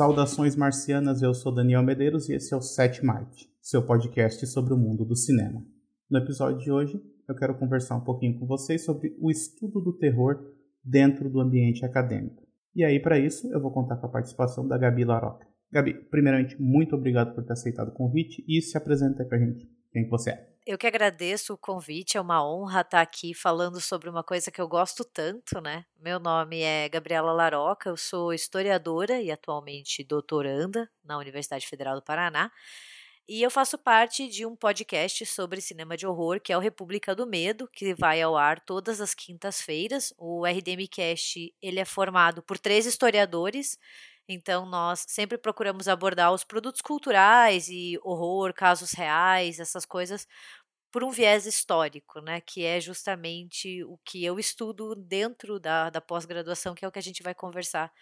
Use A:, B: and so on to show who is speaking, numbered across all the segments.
A: Saudações marcianas, eu sou Daniel Medeiros e esse é o Set Mite, seu podcast sobre o mundo do cinema. No episódio de hoje, eu quero conversar um pouquinho com vocês sobre o estudo do terror dentro do ambiente acadêmico. E aí, para isso, eu vou contar com a participação da Gabi Laroca. Gabi, primeiramente, muito obrigado por ter aceitado o convite e se apresenta aí pra gente. Quem você é?
B: Eu que agradeço o convite, é uma honra estar aqui falando sobre uma coisa que eu gosto tanto, né? Meu nome é Gabriela Laroca, eu sou historiadora e atualmente doutoranda na Universidade Federal do Paraná. E eu faço parte de um podcast sobre cinema de horror, que é o República do Medo, que vai ao ar todas as quintas-feiras. O RDMcast, ele é formado por três historiadores, então, nós sempre procuramos abordar os produtos culturais e horror, casos reais, essas coisas, por um viés histórico, né? Que é justamente o que eu estudo dentro da, da pós-graduação, que é o que a gente vai conversar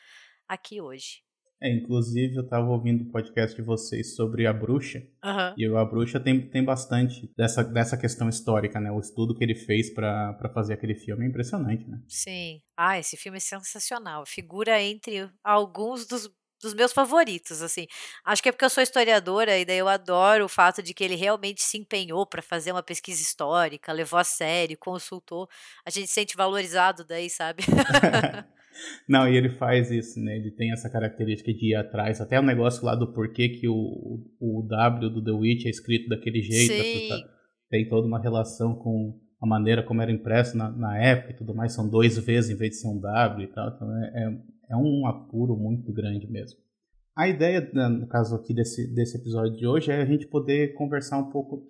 B: aqui hoje.
A: É, inclusive eu estava ouvindo o podcast de vocês sobre a bruxa.
B: Uhum.
A: E a bruxa tem, tem bastante dessa, dessa questão histórica, né? O estudo que ele fez para fazer aquele filme é impressionante, né?
B: Sim. Ah, esse filme é sensacional. Figura entre alguns dos dos meus favoritos, assim. Acho que é porque eu sou historiadora e daí eu adoro o fato de que ele realmente se empenhou para fazer uma pesquisa histórica, levou a sério, consultou. A gente se sente valorizado daí, sabe?
A: Não, e ele faz isso, né? Ele tem essa característica de ir atrás. Até o negócio lá do porquê que o, o W do The Witch é escrito daquele jeito. Tem toda uma relação com a maneira como era impresso na, na época e tudo mais. São dois vezes em vez de ser um W e tal. Então é, é, é um apuro muito grande mesmo. A ideia, né, no caso aqui desse, desse episódio de hoje, é a gente poder conversar um pouco,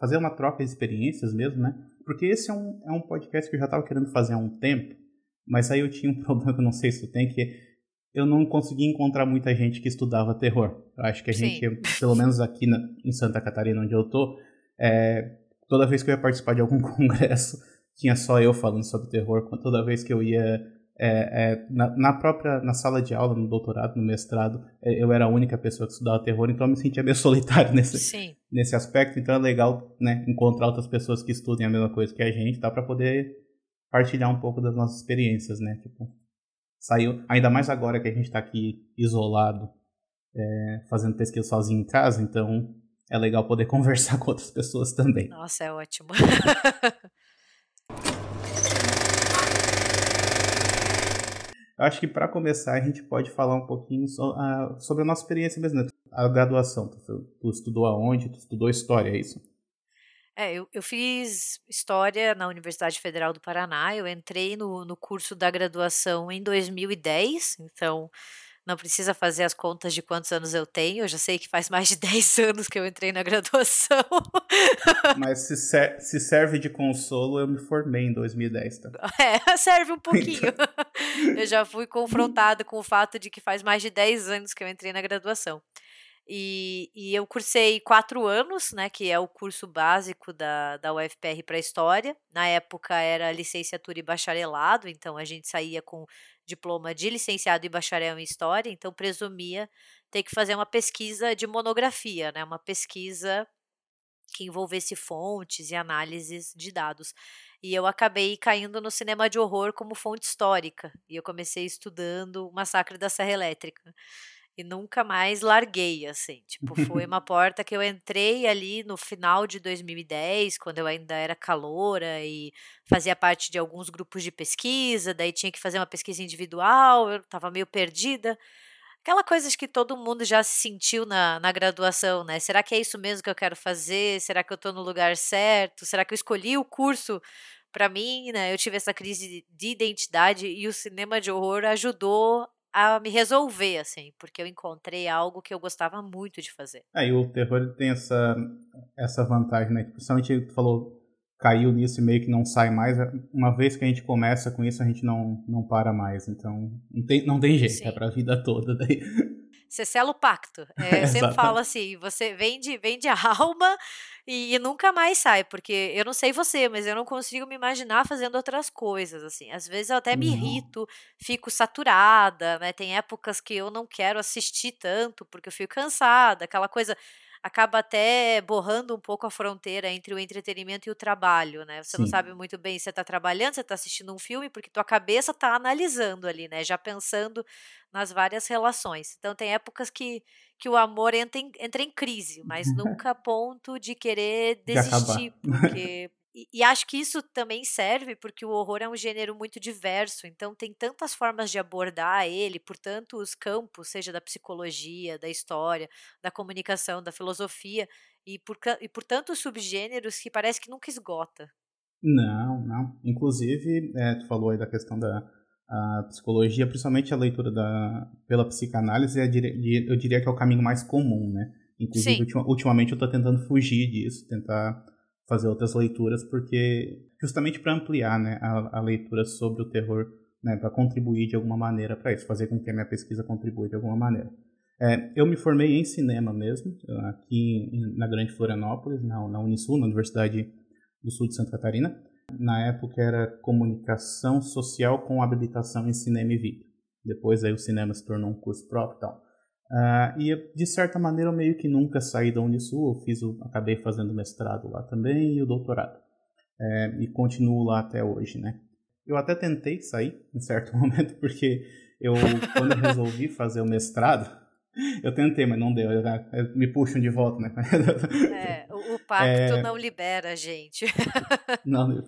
A: fazer uma troca de experiências mesmo, né? Porque esse é um, é um podcast que eu já estava querendo fazer há um tempo, mas aí eu tinha um problema que eu não sei se tu tem, que eu não consegui encontrar muita gente que estudava terror. Eu acho que a
B: Sim.
A: gente, pelo menos aqui na, em Santa Catarina, onde eu tô, é, toda vez que eu ia participar de algum congresso, tinha só eu falando sobre terror. Toda vez que eu ia é, é, na, na, própria na sala de aula, no doutorado, no mestrado, é, eu era a única pessoa que estudava terror, então eu me sentia meio solitário nesse, nesse aspecto. Então é legal né, encontrar outras pessoas que estudem a mesma coisa que a gente, tá, para poder partilhar um pouco das nossas experiências, né? Tipo, saiu, ainda mais agora que a gente está aqui isolado, é, fazendo pesquisa sozinho em casa, então é legal poder conversar com outras pessoas também.
B: Nossa, é ótimo.
A: Eu acho que para começar a gente pode falar um pouquinho sobre a nossa experiência mesmo, né? a graduação. Tu, tu estudou aonde? Tu estudou história, é isso?
B: É, eu, eu fiz História na Universidade Federal do Paraná. Eu entrei no, no curso da graduação em 2010, então não precisa fazer as contas de quantos anos eu tenho. Eu já sei que faz mais de 10 anos que eu entrei na graduação.
A: Mas se, ser, se serve de consolo, eu me formei em 2010, tá?
B: É, serve um pouquinho. eu já fui confrontada com o fato de que faz mais de 10 anos que eu entrei na graduação. E, e, eu cursei quatro anos, né, que é o curso básico da, da UFPR para História. Na época era licenciatura e bacharelado, então a gente saía com diploma de licenciado e bacharel em História, então presumia ter que fazer uma pesquisa de monografia, né, uma pesquisa que envolvesse fontes e análises de dados. E eu acabei caindo no cinema de horror como fonte histórica, e eu comecei estudando o Massacre da Serra Elétrica e nunca mais larguei, assim. Tipo, foi uma porta que eu entrei ali no final de 2010, quando eu ainda era caloura e fazia parte de alguns grupos de pesquisa, daí tinha que fazer uma pesquisa individual, eu estava meio perdida. Aquela coisa que todo mundo já se sentiu na, na graduação, né? Será que é isso mesmo que eu quero fazer? Será que eu estou no lugar certo? Será que eu escolhi o curso para mim, né? Eu tive essa crise de identidade e o cinema de horror ajudou a me resolver, assim, porque eu encontrei algo que eu gostava muito de fazer.
A: É, e o terror tem essa, essa vantagem, né? Principalmente tu falou, caiu nisso e meio que não sai mais. Uma vez que a gente começa com isso, a gente não, não para mais. Então, não tem, não tem jeito, Sim. é pra vida toda daí.
B: Você sela o pacto. É, eu sempre falo assim, você vende, vende a alma e, e, nunca mais sai, porque eu não sei você, mas eu não consigo me imaginar fazendo outras coisas, assim. Às vezes eu até me irrito, fico saturada, né? Tem épocas que eu não quero assistir tanto, porque eu fico cansada, aquela coisa acaba até borrando um pouco a fronteira entre o entretenimento e o trabalho, né? Você Sim. não sabe muito bem se você está trabalhando, você está assistindo um filme, porque tua cabeça está analisando ali, né? Já pensando nas várias relações. Então tem épocas que, que o amor entra em, entra em crise, mas nunca a ponto de querer desistir, de porque e, e, acho que isso também serve porque o horror é um gênero muito diverso, então tem tantas formas de abordar ele por tantos campos, seja da psicologia, da história, da comunicação, da filosofia, e por, e por tantos subgêneros que parece que nunca esgota.
A: Não, não. Inclusive, é, tu falou aí da questão da psicologia, principalmente a leitura da, pela psicanálise, diria, eu diria que é o caminho mais comum, né? Inclusive, ultimamente eu estou tentando fugir disso, tentar fazer outras leituras, porque justamente para ampliar né, a, a, leitura sobre o terror, né, para contribuir de alguma maneira para isso, fazer com que a minha pesquisa contribua de alguma maneira. É, eu me formei em cinema mesmo, aqui na Grande Florianópolis, na, na Unisul, na Universidade do Sul de Santa Catarina. Na época era comunicação social com habilitação em cinema e vídeo. Depois aí o cinema se tornou um curso próprio e tal. Uh, e de certa maneira eu meio que nunca saí da Unisul, eu fiz o, acabei fazendo mestrado lá também e o doutorado. É, e continuo lá até hoje, né? Eu até tentei sair em certo momento, porque eu, quando eu resolvi fazer o mestrado, eu tentei, mas não deu. Eu, eu, me puxam de volta, né?
B: É, o, o pacto é... não libera a gente.
A: não,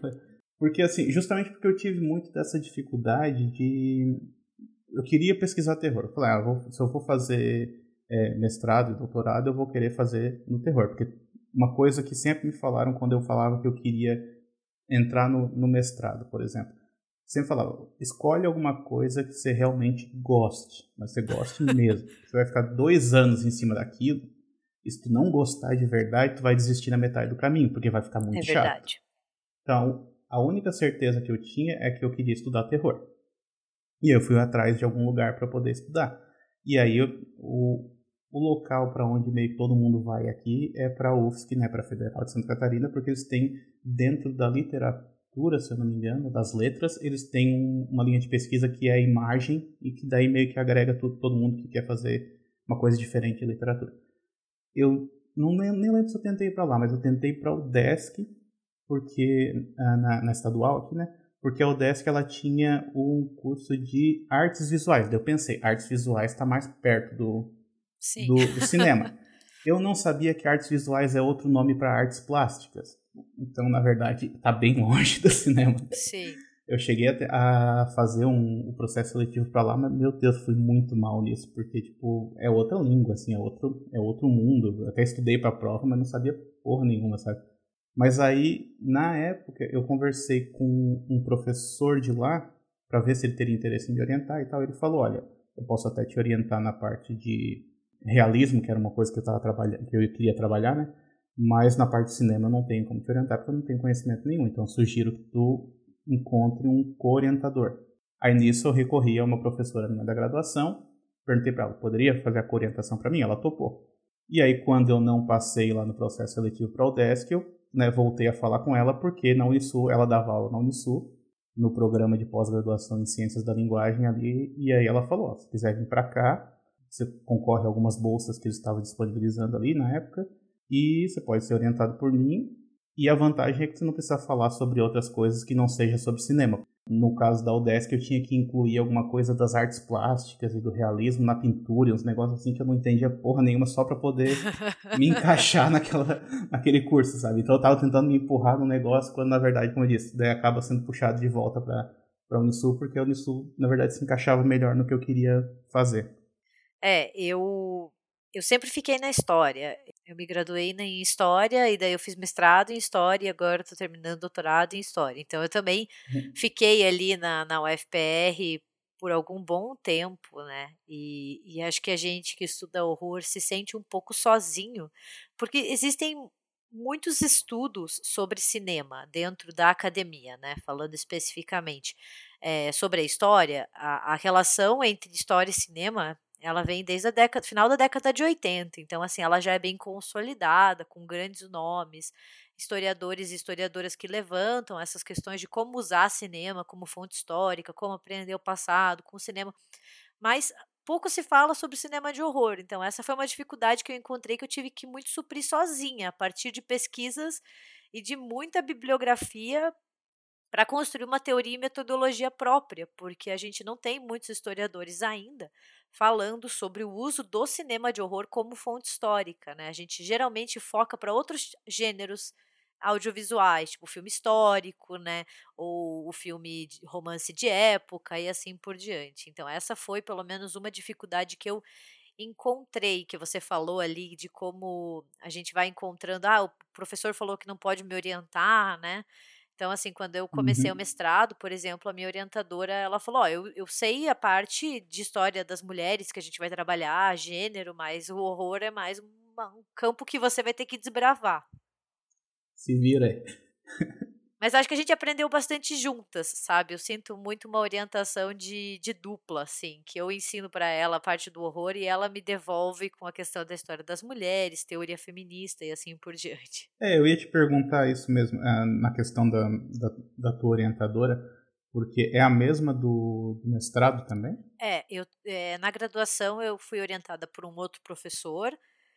A: porque assim, justamente porque eu tive muito dessa dificuldade de eu queria pesquisar terror. Eu falei, ah, eu vou, se eu for fazer é, mestrado e doutorado, eu vou querer fazer no terror. Porque uma coisa que sempre me falaram quando eu falava que eu queria entrar no, no mestrado, por exemplo. Sempre falava, escolhe alguma coisa que você realmente goste, mas você goste mesmo. Você vai ficar dois anos em cima daquilo, e se tu não gostar de verdade, tu vai desistir na metade do caminho, porque vai ficar muito é chato. Então, a única certeza que eu tinha é que eu queria estudar terror. E eu fui atrás de algum lugar para poder estudar. E aí eu, o, o local para onde meio que todo mundo vai aqui é para a UFSC, né, para a Federal de Santa Catarina, porque eles têm dentro da literatura, se eu não me engano, das letras, eles têm uma linha de pesquisa que é a imagem e que daí meio que agrega tudo, todo mundo que quer fazer uma coisa diferente de literatura. Eu não nem, nem lembro se eu tentei para lá, mas eu tentei para o Desk, porque ah, na, na estadual aqui, né? Porque a UDESC ela tinha um curso de artes visuais. eu pensei, artes visuais está mais perto do, do, do, cinema. eu não sabia que artes visuais é outro nome para artes plásticas. Então, na verdade, está bem longe do cinema.
B: Sim.
A: Eu cheguei a, a fazer um, um processo seletivo para lá, mas meu Deus, fui muito mal nisso, porque tipo é outra língua, assim, é outro, é outro mundo. Eu até estudei para a prova, mas não sabia porra nenhuma, sabe? Mas aí, na época, eu conversei com um professor de lá para ver se ele teria interesse em me orientar e tal. Ele falou: olha, eu posso até te orientar na parte de realismo, que era uma coisa que eu tava trabalhando, que eu queria trabalhar, né? Mas na parte de cinema eu não tenho como te orientar porque eu não tenho conhecimento nenhum. Então sugiro que tu encontre um co-orientador. Aí nisso eu recorri a uma professora minha da graduação, perguntei para ela, poderia fazer a co-orientação para mim? Ela topou. E aí quando eu não passei lá no processo seletivo para o Desk, eu né, voltei a falar com ela porque na Unisul, ela dava aula na Unisul, no programa de pós-graduação em Ciências da Linguagem ali, e aí ela falou, ó, se quiser vir para cá, você concorre a algumas bolsas que eles estavam disponibilizando ali na época, e você pode ser orientado por mim, e a vantagem é que você não precisa falar sobre outras coisas que não seja sobre cinema. No caso da UDESC, eu tinha que incluir alguma coisa das artes plásticas e do realismo na pintura, uns negócios assim que eu não entendia porra nenhuma só para poder me encaixar naquela, naquele curso, sabe? Então eu tava tentando me empurrar no negócio, quando na verdade, como eu disse, daí acaba sendo puxado de volta para a Unisul, porque a Unisul, na verdade, se encaixava melhor no que eu queria fazer.
B: É, eu eu sempre fiquei na história. Eu me graduei em história e daí eu fiz mestrado em história e agora estou terminando doutorado em história. Então eu também uhum. fiquei ali na, na UFPR por algum bom tempo, né? E, e acho que a gente que estuda horror se sente um pouco sozinho, porque existem muitos estudos sobre cinema dentro da academia, né? Falando especificamente é, sobre a história, a, a relação entre história e cinema ela vem desde a década, final da década de 80, então assim, ela já é bem consolidada, com grandes nomes, historiadores e historiadoras que levantam essas questões de como usar cinema como fonte histórica, como aprender o passado com o cinema. Mas pouco se fala sobre cinema de horror. Então, essa foi uma dificuldade que eu encontrei que eu tive que muito suprir sozinha, a partir de pesquisas e de muita bibliografia para construir uma teoria e metodologia própria, porque a gente não tem muitos historiadores ainda falando sobre o uso do cinema de horror como fonte histórica. Né? A gente geralmente foca para outros gêneros audiovisuais, tipo filme histórico, né, ou o filme de romance de época e assim por diante. Então essa foi pelo menos uma dificuldade que eu encontrei, que você falou ali de como a gente vai encontrando, ah, o professor falou que não pode me orientar, né? Então, assim, quando eu comecei uhum. o mestrado, por exemplo, a minha orientadora, ela falou, ó, eu, eu sei a parte de história das mulheres que a gente vai trabalhar, gênero, mas o horror é mais um, um campo que você vai ter que desbravar.
A: Se vira aí.
B: Mas acho que a gente aprendeu bastante juntas, sabe? Eu sinto muito uma orientação de, de dupla, assim, que eu ensino para ela a parte do horror e ela me devolve com a questão da história das mulheres, teoria feminista e assim por diante.
A: É, eu ia te perguntar isso mesmo, eh, na questão da, da, da tua orientadora, porque é a mesma do, do mestrado também?
B: É, eu, é, na graduação eu fui orientada por um outro professor,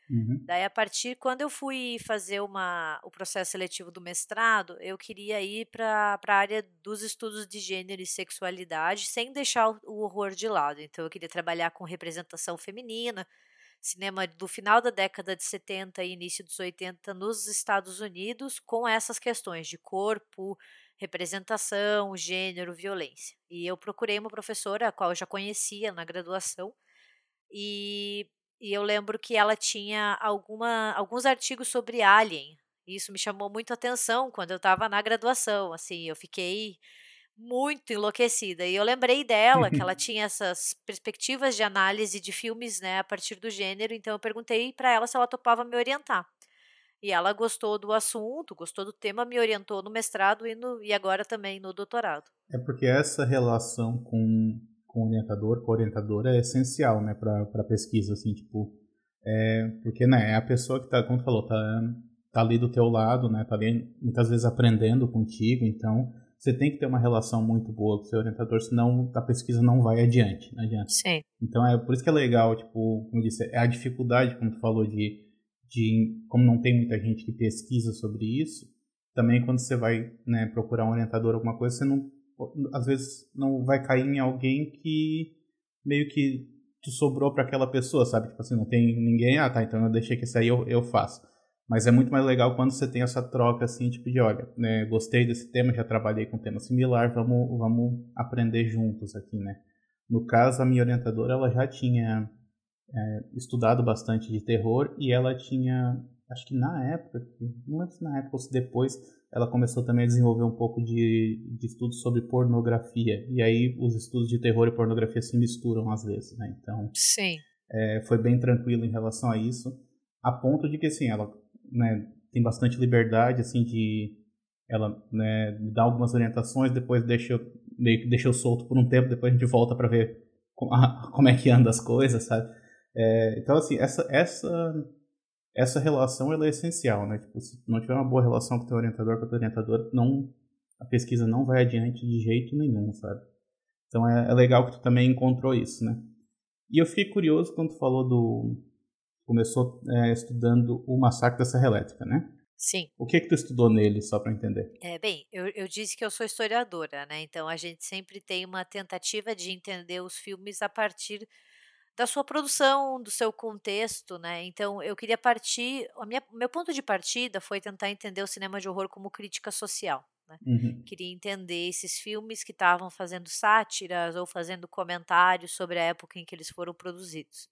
A: Uhum.
B: Daí, a partir, quando eu fui fazer uma, o processo seletivo do mestrado, eu queria ir para a área dos estudos de gênero e sexualidade, sem deixar o, o horror de lado. Então, eu queria trabalhar com representação feminina, cinema do final da década de 70 e início dos 80 nos Estados Unidos, com essas questões de corpo, representação, gênero, violência. E eu procurei uma professora, a qual eu já conhecia na graduação, e e eu lembro que ela tinha alguma, alguns artigos sobre Alien. Isso me chamou muito a atenção quando eu estava na graduação. Assim, eu fiquei muito enlouquecida. E eu lembrei dela, que ela tinha essas perspectivas de análise de filmes né, a partir do gênero. Então eu perguntei para ela se ela topava me orientar. E ela gostou do assunto, gostou do tema, me orientou no mestrado e, no, e agora também no doutorado.
A: É porque essa relação com com orientador, com orientadora é essencial, né, para pesquisa, assim, tipo, é, porque, né, é a pessoa que tá, como tu falou, tá, tá ali do teu lado, né, tá ali muitas vezes aprendendo contigo, então você tem que ter uma relação muito boa com o seu orientador, senão a pesquisa não vai adiante, não adianta.
B: Sim.
A: Então é por isso que é legal, tipo, como eu disse, é a dificuldade, como tu falou, de, de como não tem muita gente que pesquisa sobre isso, também quando você vai né, procurar um orientador alguma coisa, você não às vezes não vai cair em alguém que meio que te sobrou para aquela pessoa, sabe? Tipo assim, não tem ninguém, ah tá, então eu deixei que esse aí eu, eu faço. Mas é muito mais legal quando você tem essa troca assim, tipo de, olha, né, gostei desse tema, já trabalhei com um tema similar, vamos, vamos aprender juntos aqui, né? No caso, a minha orientadora, ela já tinha é, estudado bastante de terror e ela tinha, acho que na época, não lembro se na época ou se depois, ela começou também a desenvolver um pouco de, de estudos sobre pornografia. E aí os estudos de terror e pornografia se misturam às vezes, né? Então,
B: Sim.
A: É, foi bem tranquilo em relação a isso, a ponto de que, assim, ela né, tem bastante liberdade, assim, de ela né, dar algumas orientações, depois deixa eu, meio que deixa eu solto por um tempo, depois a gente volta para ver como, como é que anda as coisas, sabe? É, então, assim, essa, essa essa relação ela é essencial, né? Tipo, se não tiver uma boa relação com o teu orientador, com a tua orientadora, não, a pesquisa não vai adiante de jeito nenhum, sabe? Então é, é legal que tu também encontrou isso, né? E eu fiquei curioso quando tu falou do... Começou é, estudando o massacre da Serra Elétrica, né?
B: Sim.
A: O que que tu estudou nele, só para entender?
B: É, bem, eu, eu disse que eu sou historiadora, né? Então a gente sempre tem uma tentativa de entender os filmes a partir da sua produção, do seu contexto, né? Então eu queria partir, o meu ponto de partida foi tentar entender o cinema de horror como crítica social. Né?
A: Uhum.
B: Queria entender esses filmes que estavam fazendo sátiras ou fazendo comentários sobre a época em que eles foram produzidos.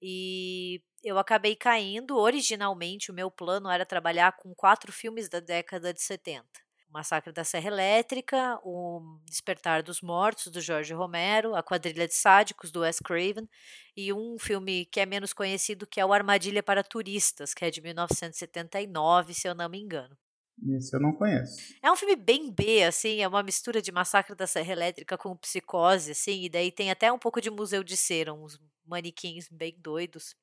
B: E eu acabei caindo. Originalmente, o meu plano era trabalhar com quatro filmes da década de 70. O Massacre da Serra Elétrica, O Despertar dos Mortos, do Jorge Romero, A Quadrilha de Sádicos, do Wes Craven, e um filme que é menos conhecido, que é O Armadilha para Turistas, que é de 1979, se eu não me engano.
A: Esse eu não conheço.
B: É um filme bem B, assim, é uma mistura de Massacre da Serra Elétrica com Psicose, assim, e daí tem até um pouco de Museu de Cera, uns manequins bem doidos.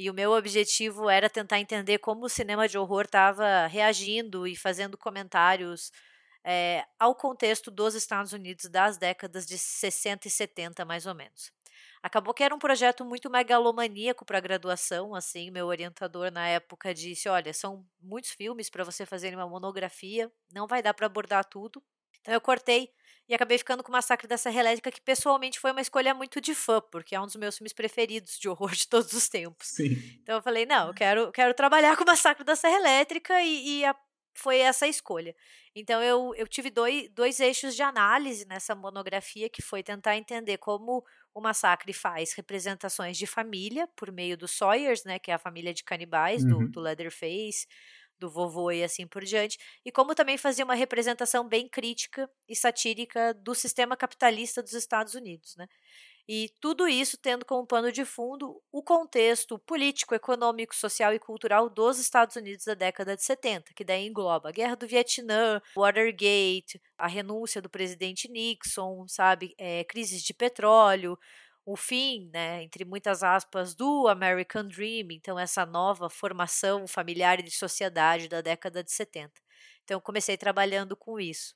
B: E o meu objetivo era tentar entender como o cinema de horror estava reagindo e fazendo comentários é, ao contexto dos Estados Unidos das décadas de 60 e 70, mais ou menos. Acabou que era um projeto muito megalomaníaco para graduação, assim, meu orientador na época disse: "Olha, são muitos filmes para você fazer uma monografia, não vai dar para abordar tudo". Então eu cortei e acabei ficando com o Massacre da Serra Elétrica, que pessoalmente foi uma escolha muito de fã, porque é um dos meus filmes preferidos de horror de todos os tempos.
A: Sim.
B: Então eu falei, não, eu quero, quero trabalhar com o Massacre da Serra Elétrica e, e a, foi essa a escolha. Então eu, eu tive dois, dois eixos de análise nessa monografia, que foi tentar entender como o massacre faz representações de família por meio dos Sawyers, né, que é a família de canibais uhum. do, do Leatherface, do vovô e assim por diante, e como também fazia uma representação bem crítica e satírica do sistema capitalista dos Estados Unidos, né? E tudo isso tendo como pano de fundo o contexto político, econômico, social e cultural dos Estados Unidos da década de 70, que daí engloba a Guerra do Vietnã, Watergate, a renúncia do presidente Nixon, sabe, é, crises de petróleo, o fim, né, entre muitas aspas, do American Dream, então essa nova formação familiar e de sociedade da década de 70. Então eu comecei trabalhando com isso.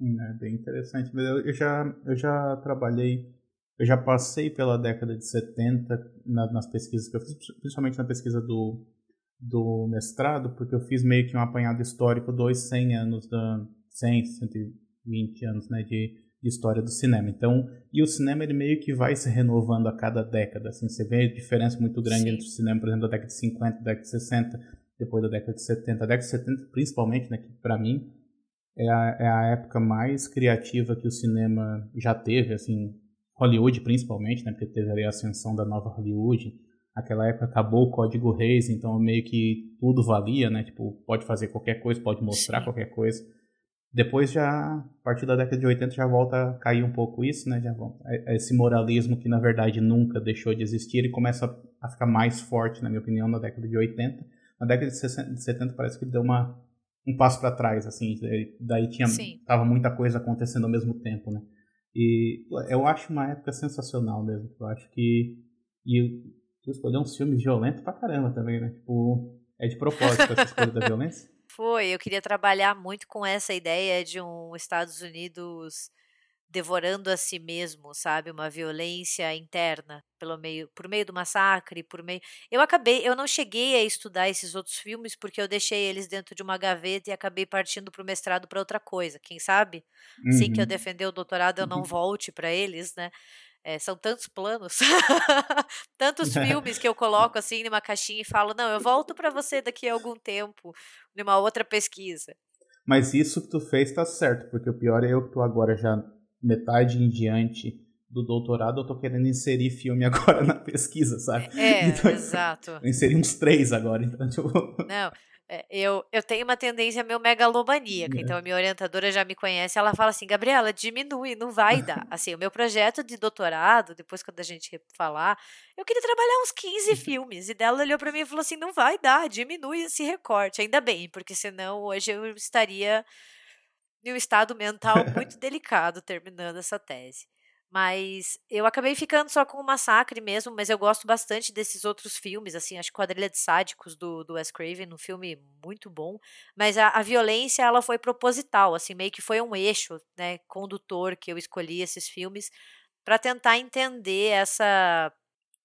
A: É bem interessante, eu já, eu já trabalhei, eu já passei pela década de 70 na, nas pesquisas que eu fiz, principalmente na pesquisa do, do mestrado, porque eu fiz meio que um apanhado histórico dos 100 anos, da, 100, 120 anos né, de história do cinema. Então, e o cinema ele meio que vai se renovando a cada década, assim, você vê a diferença muito grande Sim. entre o cinema, por exemplo, da década de 50, da década de 60, depois da década de 70. A década de 70, principalmente, né, que para mim é a, é a época mais criativa que o cinema já teve, assim, Hollywood principalmente, né, porque teve ali a ascensão da nova Hollywood. Aquela época acabou o código Reis, então meio que tudo valia, né? Tipo, pode fazer qualquer coisa, pode mostrar Sim. qualquer coisa. Depois já, a partir da década de 80 já volta a cair um pouco isso, né? Já volta, é, é esse moralismo que na verdade nunca deixou de existir e começa a ficar mais forte, na minha opinião, na década de 80. Na década de 60, de 70 parece que deu uma, um passo para trás, assim, daí tinha Sim. tava muita coisa acontecendo ao mesmo tempo, né? E eu acho uma época sensacional mesmo. Eu acho que e tu escolheu uns filmes violentos pra caramba também, né? Tipo, é de propósito essa escolha da violência?
B: Foi, eu queria trabalhar muito com essa ideia de um Estados Unidos devorando a si mesmo, sabe, uma violência interna pelo meio, por meio do massacre, por meio. Eu acabei, eu não cheguei a estudar esses outros filmes porque eu deixei eles dentro de uma gaveta e acabei partindo para o mestrado para outra coisa. Quem sabe, uhum. assim que eu uhum. defender o doutorado, eu não volte para eles, né? É, são tantos planos, tantos filmes que eu coloco assim numa caixinha e falo, não, eu volto para você daqui a algum tempo, numa outra pesquisa.
A: Mas isso que tu fez tá certo, porque o pior é eu que tô agora já metade em diante do doutorado, eu tô querendo inserir filme agora na pesquisa, sabe?
B: É, então, exato.
A: Eu inseri uns três agora, então tipo...
B: Não, é, eu, eu tenho uma tendência meio megalomaníaca, é. então a minha orientadora já me conhece, ela fala assim, Gabriela, diminui, não vai dar. Assim, o meu projeto de doutorado, depois quando a gente falar, eu queria trabalhar uns 15 filmes, e dela olhou para mim e falou assim, não vai dar, diminui esse recorte. Ainda bem, porque senão hoje eu estaria em um estado mental muito delicado terminando essa tese. Mas eu acabei ficando só com o Massacre mesmo, mas eu gosto bastante desses outros filmes, assim, acho Quadrilha de Sádicos do, do Wes Craven, um filme muito bom, mas a, a violência, ela foi proposital, assim, meio que foi um eixo, né, condutor que eu escolhi esses filmes para tentar entender essa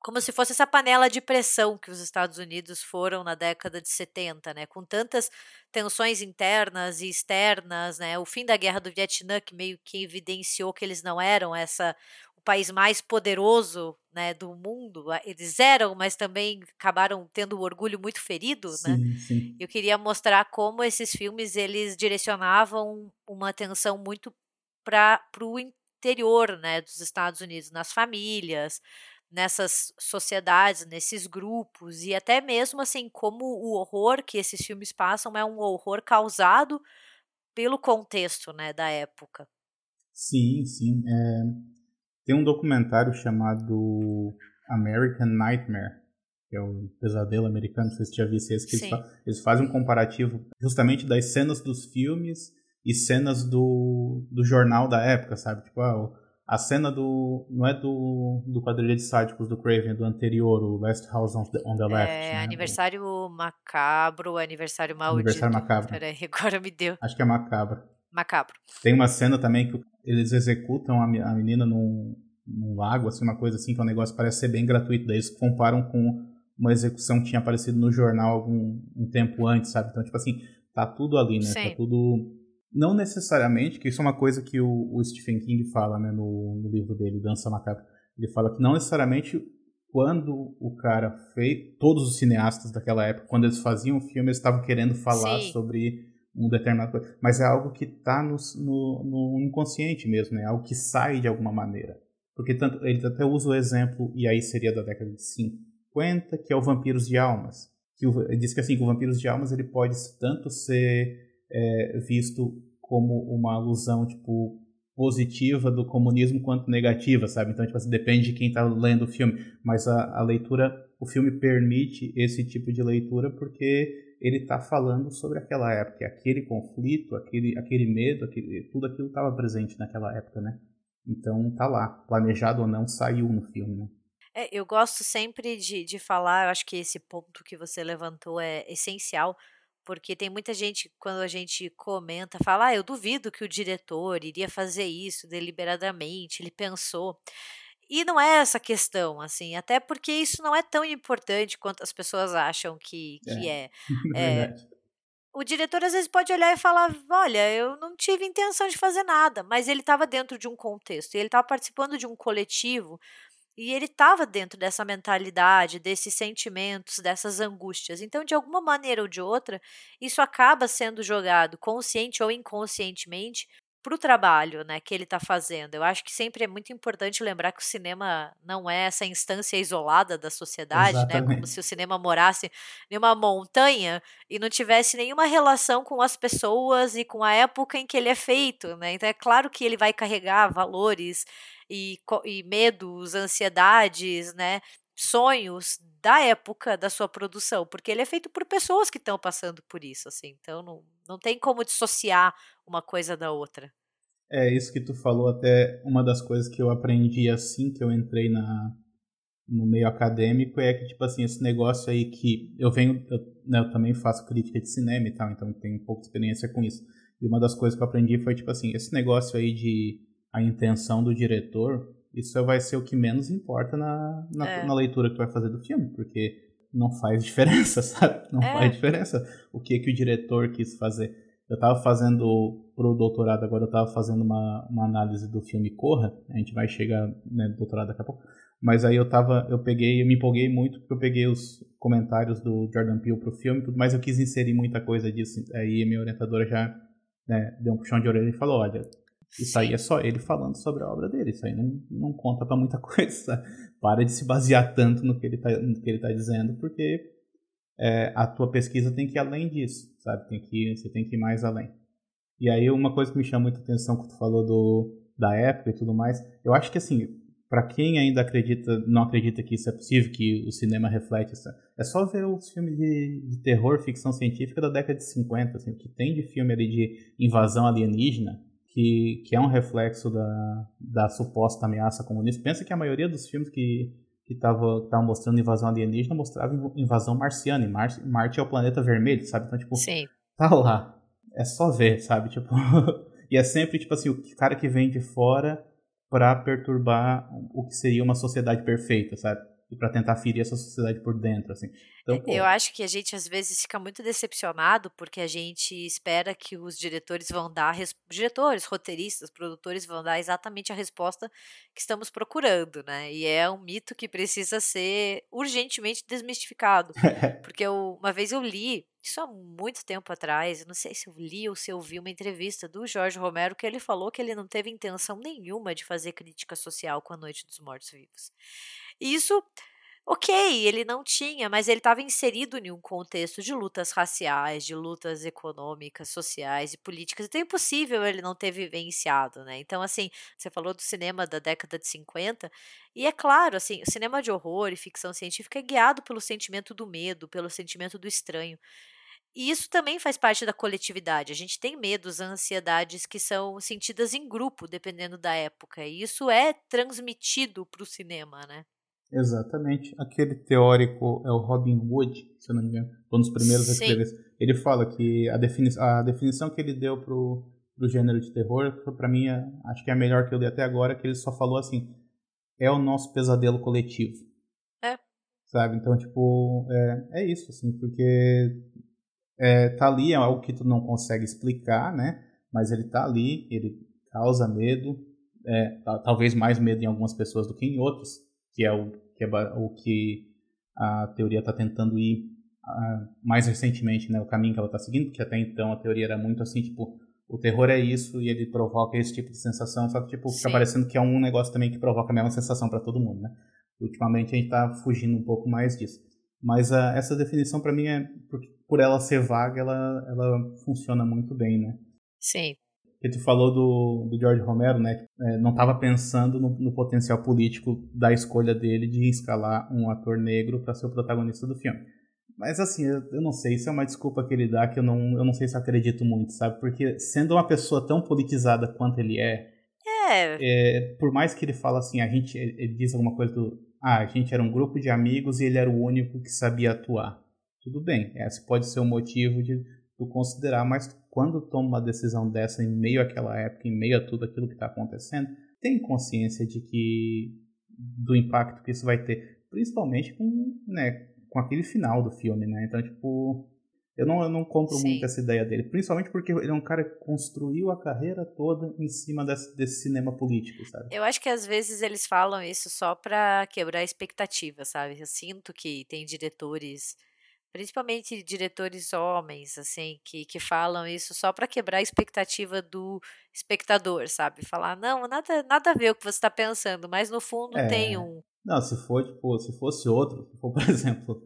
B: como se fosse essa panela de pressão que os Estados Unidos foram na década de 70, né, com tantas tensões internas e externas, né, o fim da guerra do Vietnã que meio que evidenciou que eles não eram essa o país mais poderoso, né, do mundo. Eles eram, mas também acabaram tendo o orgulho muito ferido, né. sim, né? Sim. Eu queria mostrar como esses filmes eles direcionavam uma atenção muito para o interior, né, dos Estados Unidos, nas famílias, nessas sociedades, nesses grupos e até mesmo assim como o horror que esses filmes passam é um horror causado pelo contexto, né, da época.
A: Sim, sim. É... Tem um documentário chamado American Nightmare, que é o pesadelo americano, não sei se já visto esse, que eles, fa eles, fazem um comparativo justamente das cenas dos filmes e cenas do, do jornal da época, sabe? Tipo, ah, a cena do. Não é do, do quadrilha de sádicos do Craven, do anterior, o Last House on the, on the Left.
B: É, né? aniversário macabro, aniversário maldito. Aniversário macabro. Peraí, agora me deu.
A: Acho que é macabro.
B: Macabro.
A: Tem uma cena também que eles executam a, a menina num, num lago, assim, uma coisa assim, que é um negócio que parece ser bem gratuito. Daí eles comparam com uma execução que tinha aparecido no jornal algum um tempo antes, sabe? Então, tipo assim, tá tudo ali, né? Tá Sim. Tá tudo. Não necessariamente, que isso é uma coisa que o, o Stephen King fala, né, no, no livro dele, Dança Macabra. Ele fala que não necessariamente quando o cara fez, todos os cineastas daquela época, quando eles faziam o filme, eles estavam querendo falar Sim. sobre um determinado coisa. Mas é algo que está no, no, no, inconsciente mesmo, né? Algo que sai de alguma maneira. Porque tanto, ele até usa o exemplo, e aí seria da década de 50, que é o Vampiros de Almas. Que o, ele diz que assim, que o Vampiros de Almas ele pode tanto ser é, visto como uma alusão, tipo, positiva do comunismo quanto negativa, sabe? Então, tipo assim, depende de quem está lendo o filme. Mas a, a, leitura, o filme permite esse tipo de leitura porque ele está falando sobre aquela época, aquele conflito, aquele, aquele medo, aquele, tudo aquilo estava presente naquela época, né? Então tá lá, planejado ou não, saiu no filme, né?
B: É, eu gosto sempre de, de falar, eu acho que esse ponto que você levantou é essencial, porque tem muita gente, quando a gente comenta, fala, ah, eu duvido que o diretor iria fazer isso deliberadamente, ele pensou. E não é essa questão, assim, até porque isso não é tão importante quanto as pessoas acham que, que é. é. é o diretor às vezes pode olhar e falar: Olha, eu não tive intenção de fazer nada, mas ele estava dentro de um contexto, ele estava participando de um coletivo e ele estava dentro dessa mentalidade, desses sentimentos, dessas angústias. Então, de alguma maneira ou de outra, isso acaba sendo jogado, consciente ou inconscientemente, para o trabalho né, que ele está fazendo. Eu acho que sempre é muito importante lembrar que o cinema não é essa instância isolada da sociedade, né, como se o cinema morasse em uma montanha e não tivesse nenhuma relação com as pessoas e com a época em que ele é feito. Né? Então é claro que ele vai carregar valores e, e medos, ansiedades, né, sonhos da época da sua produção, porque ele é feito por pessoas que estão passando por isso, assim. Então não, não tem como dissociar uma coisa da outra.
A: É isso que tu falou até uma das coisas que eu aprendi assim que eu entrei na no meio acadêmico é que tipo assim esse negócio aí que eu venho eu, né, eu também faço crítica de cinema e tal, então tenho um pouco de experiência com isso. E uma das coisas que eu aprendi foi tipo assim, esse negócio aí de a intenção do diretor, isso vai ser o que menos importa na, na, é. na leitura que tu vai fazer do filme, porque não faz diferença, sabe? Não é. faz diferença o que, que o diretor quis fazer. Eu estava fazendo, pro doutorado agora, eu estava fazendo uma, uma análise do filme Corra, a gente vai chegar né, no doutorado daqui a pouco, mas aí eu tava, eu peguei, eu me empolguei muito, porque eu peguei os comentários do Jordan Peele pro filme, mas eu quis inserir muita coisa disso, aí a minha orientadora já né, deu um puxão de orelha e falou, olha, isso aí é só ele falando sobre a obra dele. Isso aí não, não conta para muita coisa. Para de se basear tanto no que ele está tá dizendo, porque é, a tua pesquisa tem que ir além disso, sabe? Tem que, você tem que ir mais além. E aí uma coisa que me chama muita atenção que tu falou do, da época e tudo mais, eu acho que assim, para quem ainda acredita, não acredita que isso é possível, que o cinema reflete isso, é só ver os filmes de, de terror, ficção científica da década de 50, assim, o que tem de filme ali de invasão alienígena, que, que é um reflexo da, da suposta ameaça comunista. Pensa que a maioria dos filmes que que estavam mostrando invasão alienígena mostrava invasão marciana. E Marte, Marte é o planeta vermelho, sabe? Então, tipo,
B: Sim.
A: tá lá. É só ver, sabe? Tipo, e é sempre, tipo assim, o cara que vem de fora para perturbar o que seria uma sociedade perfeita, sabe? E para tentar ferir essa sociedade por dentro, assim. Então,
B: pô, eu acho que a gente às vezes fica muito decepcionado porque a gente espera que os diretores vão dar, diretores, roteiristas, produtores vão dar exatamente a resposta que estamos procurando, né? E é um mito que precisa ser urgentemente desmistificado, porque eu, uma vez eu li isso há muito tempo atrás, não sei se eu li ou se eu vi uma entrevista do Jorge Romero que ele falou que ele não teve intenção nenhuma de fazer crítica social com a Noite dos Mortos Vivos. E isso, ok, ele não tinha, mas ele estava inserido em um contexto de lutas raciais, de lutas econômicas, sociais e políticas. Então é impossível ele não ter vivenciado, né? Então, assim, você falou do cinema da década de 50, e é claro, assim, o cinema de horror e ficção científica é guiado pelo sentimento do medo, pelo sentimento do estranho. E isso também faz parte da coletividade. A gente tem medos, ansiedades que são sentidas em grupo, dependendo da época. E isso é transmitido para o cinema, né?
A: Exatamente. Aquele teórico é o Robin Wood, se eu não me engano, um dos primeiros a escrever. Ele fala que a, defini a definição que ele deu pro, pro gênero de terror, para mim, é, acho que é a melhor que eu li até agora, que ele só falou assim, é o nosso pesadelo coletivo.
B: É.
A: Sabe? Então, tipo, é, é isso, assim, porque é, tá ali, é algo que tu não consegue explicar, né? Mas ele tá ali, ele causa medo, é, talvez mais medo em algumas pessoas do que em outras, que é o que, é, o que a teoria está tentando ir uh, mais recentemente, né? O caminho que ela está seguindo, porque até então a teoria era muito assim, tipo, o terror é isso e ele provoca esse tipo de sensação, só que tipo, fica parecendo que é um negócio também que provoca a mesma sensação para todo mundo, né? Ultimamente a gente está fugindo um pouco mais disso. Mas uh, essa definição para mim é por, por ela ser vaga, ela, ela funciona muito bem, né?
B: Sim.
A: Que tu falou do, do George Romero, né? É, não estava pensando no, no, potencial político da escolha dele de escalar um ator negro para ser o protagonista do filme. Mas assim, eu, eu, não sei, isso é uma desculpa que ele dá que eu não, eu não sei se acredito muito, sabe? Porque sendo uma pessoa tão politizada quanto ele é,
B: é.
A: é por mais que ele fala assim, a gente, ele diz alguma coisa do, ah, a gente era um grupo de amigos e ele era o único que sabia atuar. Tudo bem, esse pode ser o motivo de tu considerar, mas quando toma uma decisão dessa em meio àquela época, em meio a tudo aquilo que está acontecendo, tem consciência de que do impacto que isso vai ter, principalmente com, né, com aquele final do filme, né? Então, tipo, eu não, eu não compro Sim. muito essa ideia dele, principalmente porque ele é um cara que construiu a carreira toda em cima desse, desse cinema político, sabe?
B: Eu acho que às vezes eles falam isso só pra quebrar a expectativa, sabe? Eu sinto que tem diretores, principalmente diretores homens, assim, que, que falam isso só pra quebrar a expectativa do espectador, sabe? Falar, não, nada, nada a ver o que você tá pensando, mas no fundo é... tem um
A: não, se for, tipo, se fosse outro, se for, por exemplo,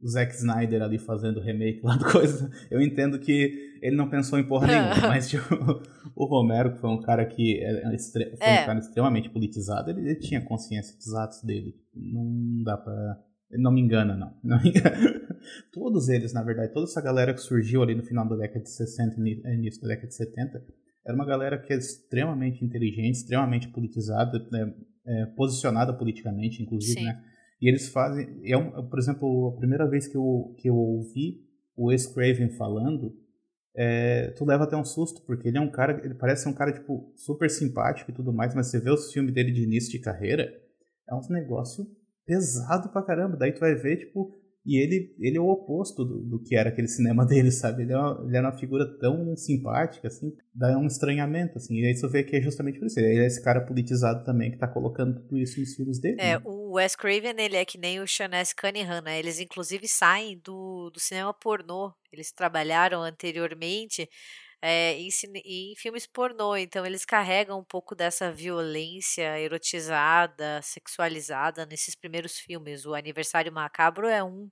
A: o Zack Snyder ali fazendo remake lá do coisa, eu entendo que ele não pensou em porra nenhuma, mas tipo, o Romero, que foi um cara que é extre... foi é. um cara extremamente politizado, ele, ele, tinha consciência dos atos dele. Não dá pra. Ele não me engana, não. não me engana. Todos eles, na verdade, toda essa galera que surgiu ali no final da década de 60 e início da década de 70, era uma galera que é extremamente inteligente, extremamente politizada, né? é, posicionada politicamente, inclusive, Sim. né? E eles fazem, é um, por exemplo, a primeira vez que eu, que eu ouvi o Wes Craven falando, é, tu leva até um susto, porque ele é um cara, ele parece ser um cara, tipo, super simpático e tudo mais, mas você vê os filmes dele de início de carreira, é um negócio pesado pra caramba. Daí tu vai ver, tipo, e ele, ele é o oposto do, do que era aquele cinema dele, sabe? Ele, é uma, ele era uma figura tão simpática, assim, dá um estranhamento, assim. E aí você vê que é justamente por isso. Ele é esse cara politizado também que tá colocando tudo isso nos filmes dele.
B: É, né? o Wes Craven, ele é que nem o Sean Cunningham, né? Eles, inclusive, saem do, do cinema pornô. Eles trabalharam anteriormente é, em, em, filmes pornô. Então eles carregam um pouco dessa violência erotizada, sexualizada nesses primeiros filmes. O Aniversário Macabro é um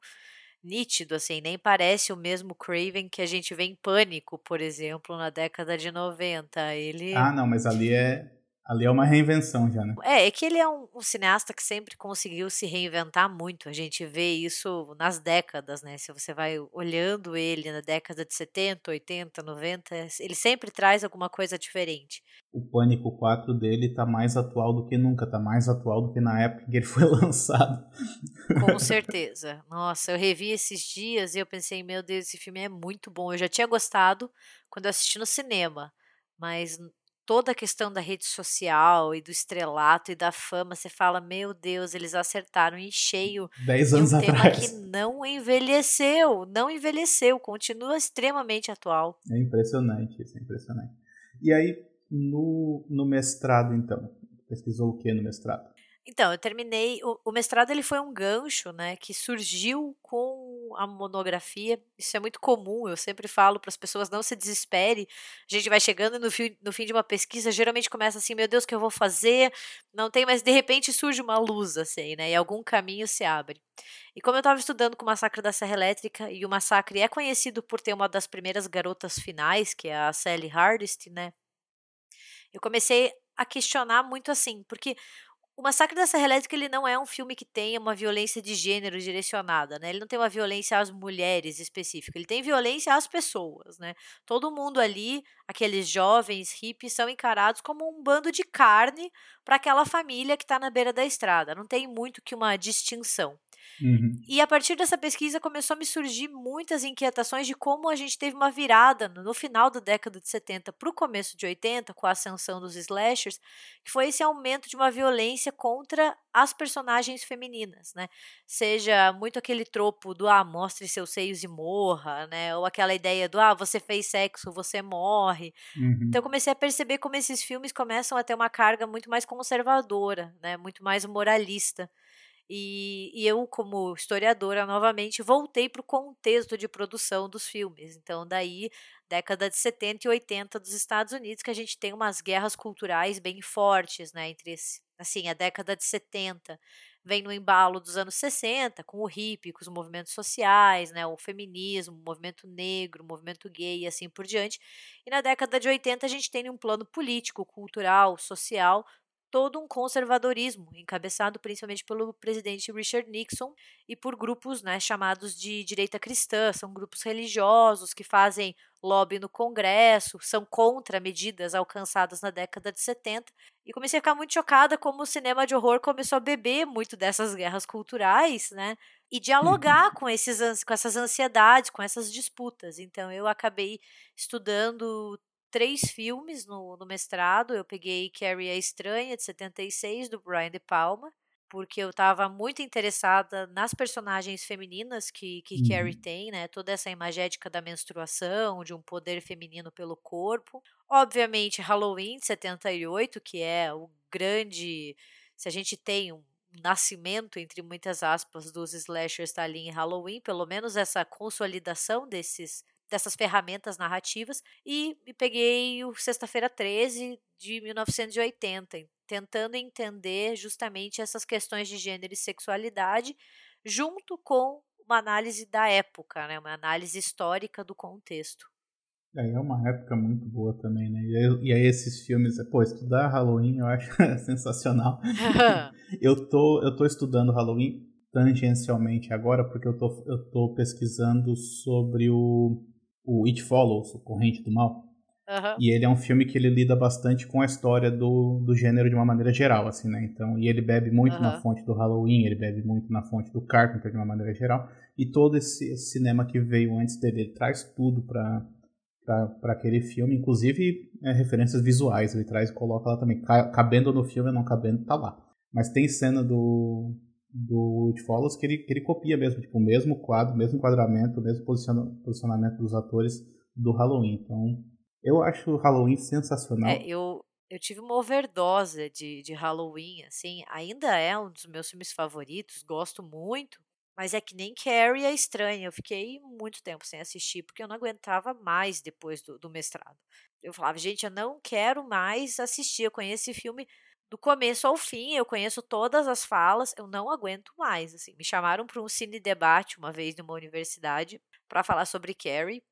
B: nítido, assim, nem parece o mesmo Craven que a gente vê em Pânico, por exemplo, na década de 90. Ele
A: Ah, não, mas ali é Ali é uma reinvenção já, né?
B: É, é que ele é um, um, cineasta que sempre conseguiu se reinventar muito. A gente vê isso nas décadas, né? Se você vai olhando ele na década de 70, 80, 90, ele sempre traz alguma coisa diferente.
A: O Pânico 4 dele tá mais atual do que nunca, tá mais atual do que na época que ele foi lançado.
B: Com certeza. Nossa, eu revi esses dias e eu pensei, meu Deus, esse filme é muito bom. Eu já tinha gostado quando eu assisti no cinema, mas toda a questão da rede social e do estrelato e da fama, você fala, meu Deus, eles acertaram em cheio.
A: Dez anos
B: um
A: atrás.
B: tema que não envelheceu, não envelheceu, continua extremamente atual.
A: É impressionante, isso é impressionante. E aí, no, no mestrado, então, pesquisou o que no mestrado?
B: Então, eu terminei. O, o, mestrado ele foi um gancho, né, que surgiu com a monografia. Isso é muito comum. Eu sempre falo para as pessoas não se desespere. A gente vai chegando no fim, no fim de uma pesquisa, geralmente começa assim, meu Deus, o que eu vou fazer? Não tem, mas de repente surge uma luz, assim, né, e algum caminho se abre. E como eu estava estudando com o massacre da Serra Elétrica e o massacre é conhecido por ter uma das primeiras garotas finais, que é a Sally Hardest, né? Eu comecei a questionar muito assim, porque o Massacre da Serra Elétrica ele não é um filme que tenha uma violência de gênero direcionada, né? Ele não tem uma violência às mulheres específica, ele tem violência às pessoas, né? Todo mundo ali, aqueles jovens hippies, são encarados como um bando de carne para aquela família que está na beira da estrada. Não tem muito que uma distinção.
A: Uhum.
B: E a partir dessa pesquisa começou a me surgir muitas inquietações de como a gente teve uma virada no final da década de 70 para o começo de 80, com a ascensão dos slashers, que foi esse aumento de uma violência violência contra as personagens femininas, né? Seja muito aquele tropo do ah, mostre seus seios e morra, né? Ou aquela ideia do ah, você fez sexo, você morre.
A: Uhum.
B: Então eu comecei a perceber como esses filmes começam a ter uma carga muito mais conservadora, né? Muito mais moralista. E, e, eu, como historiadora, novamente voltei para o contexto de produção dos filmes. Então, daí, década de 70 e 80 dos Estados Unidos, que a gente tem umas guerras culturais bem fortes, né? Entre esse, assim, a década de 70 vem no embalo dos anos 60, com o hippie, com os movimentos sociais, né, o feminismo, o movimento negro, o movimento gay e assim por diante. E na década de 80 a gente tem um plano político, cultural, social, todo um conservadorismo, encabeçado principalmente pelo presidente Richard Nixon e por grupos né, chamados de direita cristã, são grupos religiosos que fazem lobby no Congresso, são contra medidas alcançadas na década de 70. E comecei a ficar muito chocada como o cinema de horror começou a beber muito dessas guerras culturais, né? E dialogar com, esses, com essas ansiedades, com essas disputas. Então eu acabei estudando três filmes no, no mestrado. Eu peguei Carrie a Estranha, de 76, do Brian De Palma, porque eu estava muito interessada nas personagens femininas que, que uhum. Carrie tem, né? Toda essa imagética da menstruação, de um poder feminino pelo corpo. Obviamente, Halloween, de 78, que é o grande. Se a gente tem um nascimento, entre muitas aspas, dos slashers está ali em Halloween, pelo menos essa consolidação desses dessas ferramentas narrativas e, e peguei o Sexta-feira 13 de 1980, tentando entender justamente essas questões de gênero e sexualidade, junto com uma análise da época, né, uma análise histórica do contexto.
A: É, é uma época muito boa também, né? E, aí esses filmes, pô, estudar Halloween eu acho sensacional. eu, tô, eu tô estudando Halloween tangencialmente agora porque eu tô, eu tô pesquisando sobre o o It Follows, o Corrente do Mal.
B: Uhum.
A: E ele é um filme que ele lida bastante com a história do, do gênero de uma maneira geral, assim, né? Então, e ele bebe muito uhum. na fonte do Halloween, ele bebe muito na fonte do Carpenter de uma maneira geral. E todo esse, esse cinema que veio antes dele, ele traz tudo para para aquele filme, inclusive é, referências visuais, ele traz e coloca lá também, cabendo no filme ou não cabendo, tá lá. Mas tem cena do, do It Follows que ele, que ele copia mesmo, tipo, o mesmo quadro, o mesmo enquadramento, o mesmo posicionamento dos atores do Halloween. Então, eu acho o Halloween sensacional.
B: É, eu, eu tive uma overdose de, de Halloween, assim, ainda é um dos meus filmes favoritos, gosto muito, mas é que nem Carrie é estranha, eu fiquei muito tempo sem assistir, porque eu não aguentava mais depois do, do mestrado. Eu falava, gente, eu não quero mais assistir, eu conheço esse filme do começo ao fim, eu conheço todas as falas, eu não aguento mais, assim. Me chamaram para um cine debate uma vez numa universidade para falar sobre Carrie.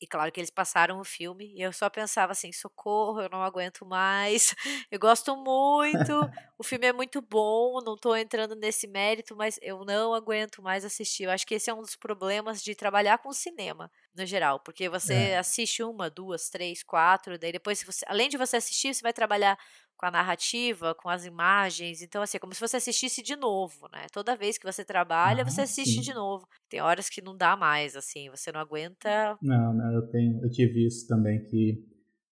B: E claro que eles passaram o filme e eu só pensava assim: socorro, eu não aguento mais. Eu gosto muito, o filme é muito bom, não estou entrando nesse mérito, mas eu não aguento mais assistir. Eu acho que esse é um dos problemas de trabalhar com cinema, no geral, porque você é. assiste uma, duas, três, quatro, daí depois, você, além de você assistir, você vai trabalhar com a narrativa, com as imagens. Então, assim, é como se você assistisse de novo, né? Toda vez que você trabalha, ah, você assiste sim. de novo. Tem horas que não dá mais, assim, você não aguenta.
A: Não, não, eu tenho, eu tive isso também que.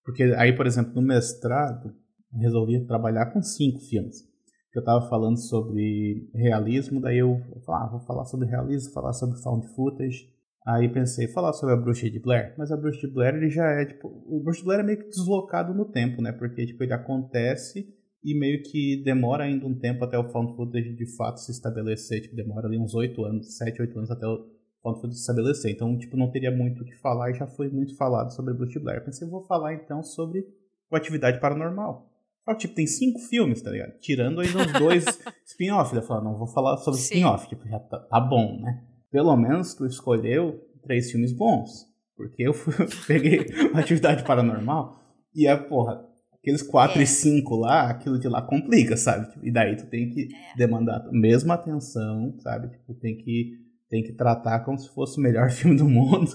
A: Porque aí, por exemplo, no mestrado, eu resolvi trabalhar com cinco filmes. Eu estava falando sobre realismo, daí eu falava, ah, vou falar sobre realismo, falar sobre found footage Aí pensei, falar sobre a bruxa de Blair, mas a bruxa de Blair ele já é, tipo, o bruxa de Blair é meio que deslocado no tempo, né? Porque, tipo, ele acontece e meio que demora ainda um tempo até o found footage de fato se estabelecer, tipo, demora ali uns 8 anos, 7, 8 anos até o found footage se estabelecer. Então, tipo, não teria muito o que falar e já foi muito falado sobre a bruxa de Blair. Eu pensei, vou falar então sobre o Atividade Paranormal. Só, tipo, tem cinco filmes, tá ligado? Tirando aí os dois spin-off. Eu falei, não, vou falar sobre spin-off, tipo, já tá, tá bom, né? Pelo menos tu escolheu três filmes bons. Porque eu fui, peguei uma atividade paranormal e é, porra, aqueles quatro é. e cinco lá, aquilo de lá complica, sabe? Tipo, e daí tu tem que é. demandar a mesma atenção, sabe? Tipo, tem que, tem que tratar como se fosse o melhor filme do mundo,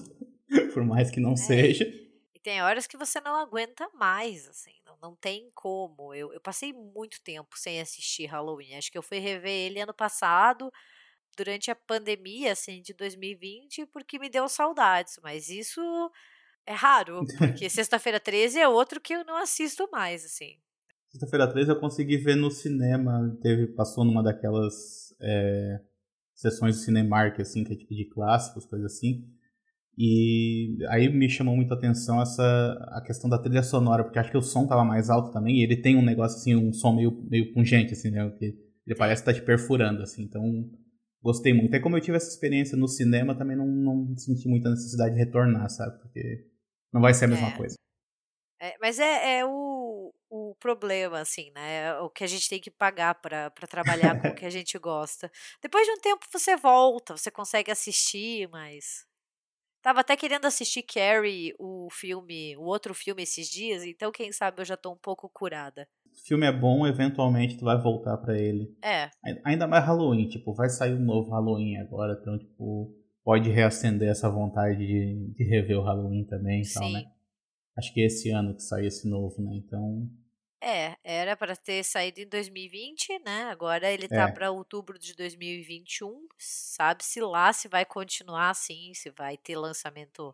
A: por mais que não é. seja.
B: E tem horas que você não aguenta mais, assim, não, não tem como. Eu, eu passei muito tempo sem assistir Halloween. Acho que eu fui rever ele ano passado durante a pandemia, assim, de 2020, porque me deu saudades, mas isso é raro, porque Sexta-feira 13 é outro que eu não assisto mais, assim.
A: Sexta-feira 13 eu consegui ver no cinema, teve, passou numa daquelas é, sessões do Cinemark, assim, que é tipo de clássicos, coisa assim. E aí me chamou muito a atenção essa a questão da trilha sonora, porque acho que o som tava mais alto também, e ele tem um negócio assim, um som meio, meio pungente, assim, né? Que ele parece estar tá te perfurando, assim, então gostei muito. É como eu tive essa experiência no cinema, também não, não senti muita necessidade de retornar, sabe? Porque não vai ser a mesma é. coisa.
B: É, mas é, é o, o problema, assim, né? É o que a gente tem que pagar para trabalhar com o que a gente gosta. Depois de um tempo você volta, você consegue assistir, mas. Tava até querendo assistir Carrie, o filme, o outro filme esses dias, então quem sabe eu já tô um pouco curada.
A: O filme é bom, eventualmente tu vai voltar para ele.
B: É.
A: Ainda mais Halloween, tipo, vai sair um novo Halloween agora, então, tipo, pode reacender essa vontade de, de rever o Halloween também e tal, né? Acho que é esse ano que sai esse novo, né? Então.
B: É, era para ter saído em 2020, né? Agora ele tá é. para outubro de 2021. Sabe-se lá se vai continuar assim, se vai ter lançamento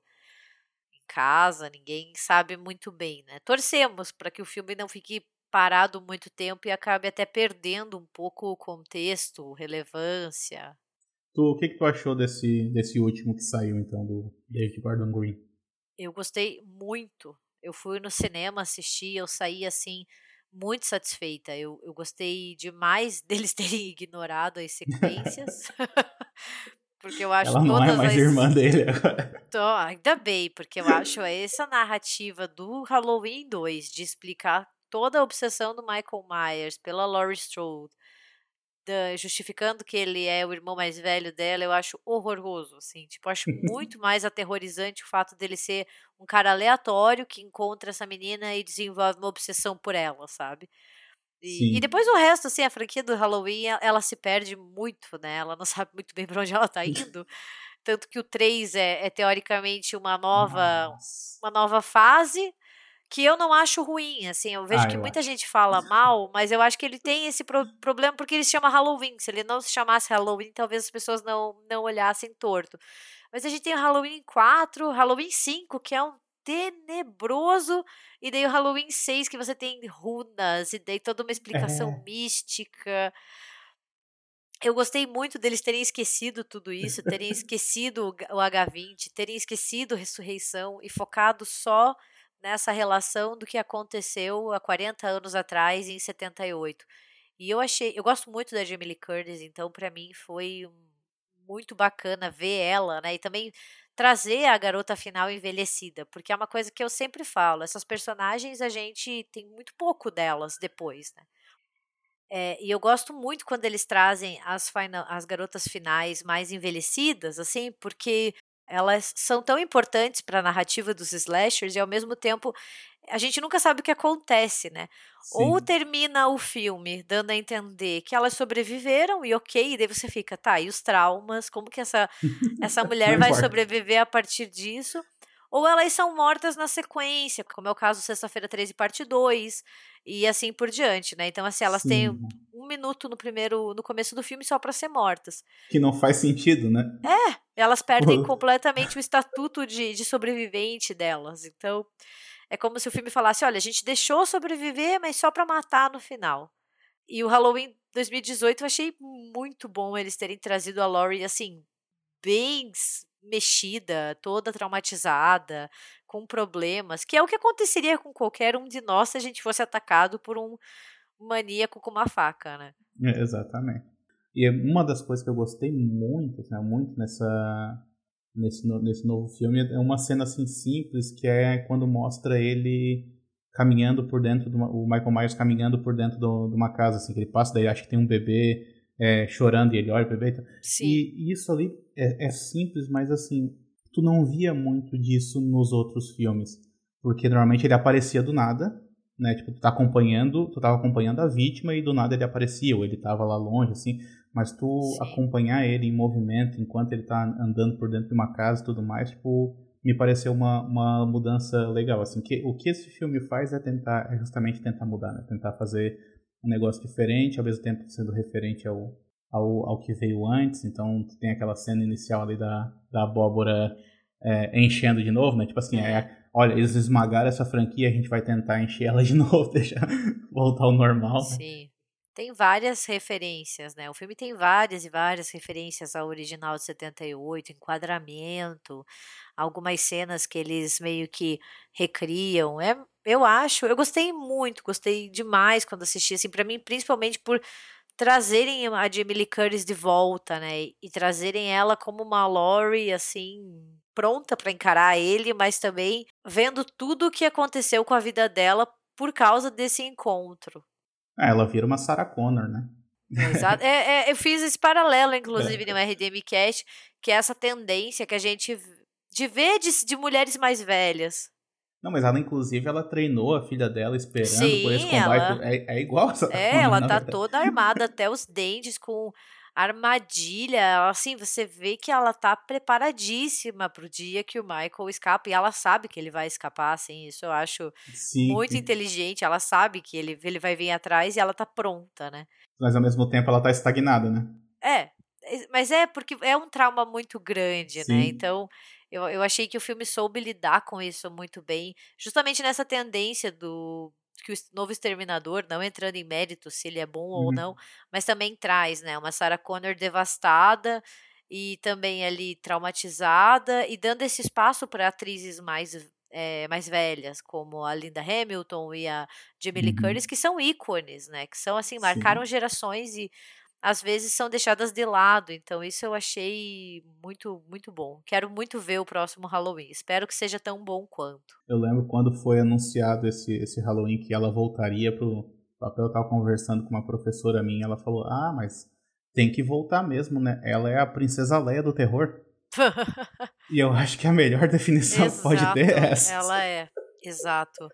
B: em casa, ninguém sabe muito bem, né? Torcemos para que o filme não fique parado muito tempo e acabe até perdendo um pouco o contexto, relevância.
A: Tu, o que, que tu achou desse, desse último que saiu, então, do David Gordon Green?
B: Eu gostei muito. Eu fui no cinema assistir, eu saí assim muito satisfeita. Eu, eu gostei demais deles terem ignorado as sequências. porque eu acho
A: Ela não é mais
B: as...
A: irmã dele agora.
B: Tô, ainda bem, porque eu acho essa narrativa do Halloween 2 de explicar toda a obsessão do Michael Myers pela Laurie Strode da, justificando que ele é o irmão mais velho dela, eu acho horroroso, assim, tipo, acho muito mais aterrorizante o fato dele ser um cara aleatório que encontra essa menina e desenvolve uma obsessão por ela, sabe? E, e, depois o resto, assim, a franquia do Halloween, ela, se perde muito, né? Ela não sabe muito bem para onde ela tá indo. Tanto que o 3 é, é teoricamente uma nova, Nossa. uma nova fase, que eu não acho ruim, assim, eu vejo ah, que eu muita acho. gente fala mal, mas eu acho que ele tem esse pro problema porque ele se chama Halloween, se ele não se chamasse Halloween, talvez as pessoas não, não olhassem torto. Mas a gente tem o Halloween 4, Halloween 5, que é um tenebroso, e daí o Halloween 6, que você tem runas, e daí toda uma explicação é. mística. Eu gostei muito deles terem esquecido tudo isso, terem esquecido o H20, terem esquecido Ressurreição e focado só nessa relação do que aconteceu há 40 anos atrás, em 78. E eu achei, eu gosto muito da Jamie Lee Curtis, então para mim foi muito bacana ver ela, né? E também trazer a garota final envelhecida, porque é uma coisa que eu sempre falo, essas personagens a gente tem muito pouco delas depois, né? É, e eu gosto muito quando eles trazem as, final, as garotas finais mais envelhecidas, assim, porque elas são tão importantes para a narrativa dos slashers e ao mesmo tempo a gente nunca sabe o que acontece, né? Sim. Ou termina o filme dando a entender que elas sobreviveram e ok, e daí você fica, tá, e os traumas, como que essa, essa mulher vai sobreviver a partir disso? Ou elas são mortas na sequência, como é o caso Sexta-feira 13, parte 2, e assim por diante, né? Então, assim, elas Sim. têm um minuto no primeiro, no começo do filme só para ser mortas.
A: Que não faz sentido, né?
B: É, elas perdem completamente o estatuto de, de sobrevivente delas. Então, é como se o filme falasse: olha, a gente deixou sobreviver, mas só para matar no final. E o Halloween 2018 eu achei muito bom eles terem trazido a Laurie, assim, bem mexida, toda traumatizada, com problemas, que é o que aconteceria com qualquer um de nós se a gente fosse atacado por um maníaco com uma faca, né?
A: É, exatamente. E uma das coisas que eu gostei muito, assim, muito nessa nesse, nesse novo filme é uma cena assim simples que é quando mostra ele caminhando por dentro do o Michael Myers caminhando por dentro de uma casa assim que ele passa daí acho que tem um bebê é, chorando e ele olha para o bebê
B: Sim.
A: E, e isso ali é, é simples mas assim tu não via muito disso nos outros filmes. Porque normalmente ele aparecia do nada né? Tipo tu tá acompanhando tu tava acompanhando a vítima e do nada ele aparecia ou ele tava lá longe assim. Mas tu Sim. acompanhar ele em movimento enquanto ele tá andando por dentro de uma casa e tudo mais, tipo, me pareceu uma, uma mudança legal, assim, que o que esse filme faz é tentar, é justamente tentar mudar, né, tentar fazer um negócio diferente, ao mesmo tempo sendo referente ao, ao, ao que veio antes, então tem aquela cena inicial ali da, da abóbora é, enchendo de novo, né, tipo assim, é. é olha, eles esmagaram essa franquia, a gente vai tentar encher ela de novo, deixar voltar ao normal.
B: Né? Sim. Tem várias referências, né? O filme tem várias e várias referências ao original de 78, enquadramento, algumas cenas que eles meio que recriam. É, eu acho, eu gostei muito, gostei demais quando assisti, assim, para mim, principalmente por trazerem a Jamie Lee Curtis de volta, né? E trazerem ela como uma Laurie, assim, pronta para encarar ele, mas também vendo tudo o que aconteceu com a vida dela por causa desse encontro.
A: É, ela vira uma Sarah Connor, né?
B: Exato. É, é, eu fiz esse paralelo, inclusive, é. no RDM Cast, que é essa tendência que a gente de ver de, de mulheres mais velhas.
A: Não, mas ela, inclusive, ela treinou a filha dela esperando Sim, por esse combate. Ela... É, é igual essa.
B: É, ela tá verdade. toda armada até os dentes, com armadilha. Assim, você vê que ela tá preparadíssima pro dia que o Michael escapa. E ela sabe que ele vai escapar, assim. Isso eu acho Sim. muito inteligente. Ela sabe que ele, ele vai vir atrás e ela tá pronta, né?
A: Mas ao mesmo tempo ela tá estagnada, né?
B: É. Mas é porque é um trauma muito grande, né? Sim. né? Então eu, eu achei que o filme soube lidar com isso muito bem, justamente nessa tendência do que o novo Exterminador, não entrando em mérito se ele é bom uhum. ou não, mas também traz, né, uma Sarah Connor devastada e também ali traumatizada e dando esse espaço para atrizes mais é, mais velhas, como a Linda Hamilton e a Jamie Lee uhum. Curtis, que são ícones, né? Que são assim, marcaram Sim. gerações e às vezes são deixadas de lado. Então isso eu achei muito muito bom. Quero muito ver o próximo Halloween. Espero que seja tão bom quanto.
A: Eu lembro quando foi anunciado esse esse Halloween que ela voltaria pro papel. Eu tava conversando com uma professora minha, ela falou: "Ah, mas tem que voltar mesmo, né? Ela é a princesa Leia do terror." e eu acho que a melhor definição Exato, pode ter é essa.
B: Ela é. Exato.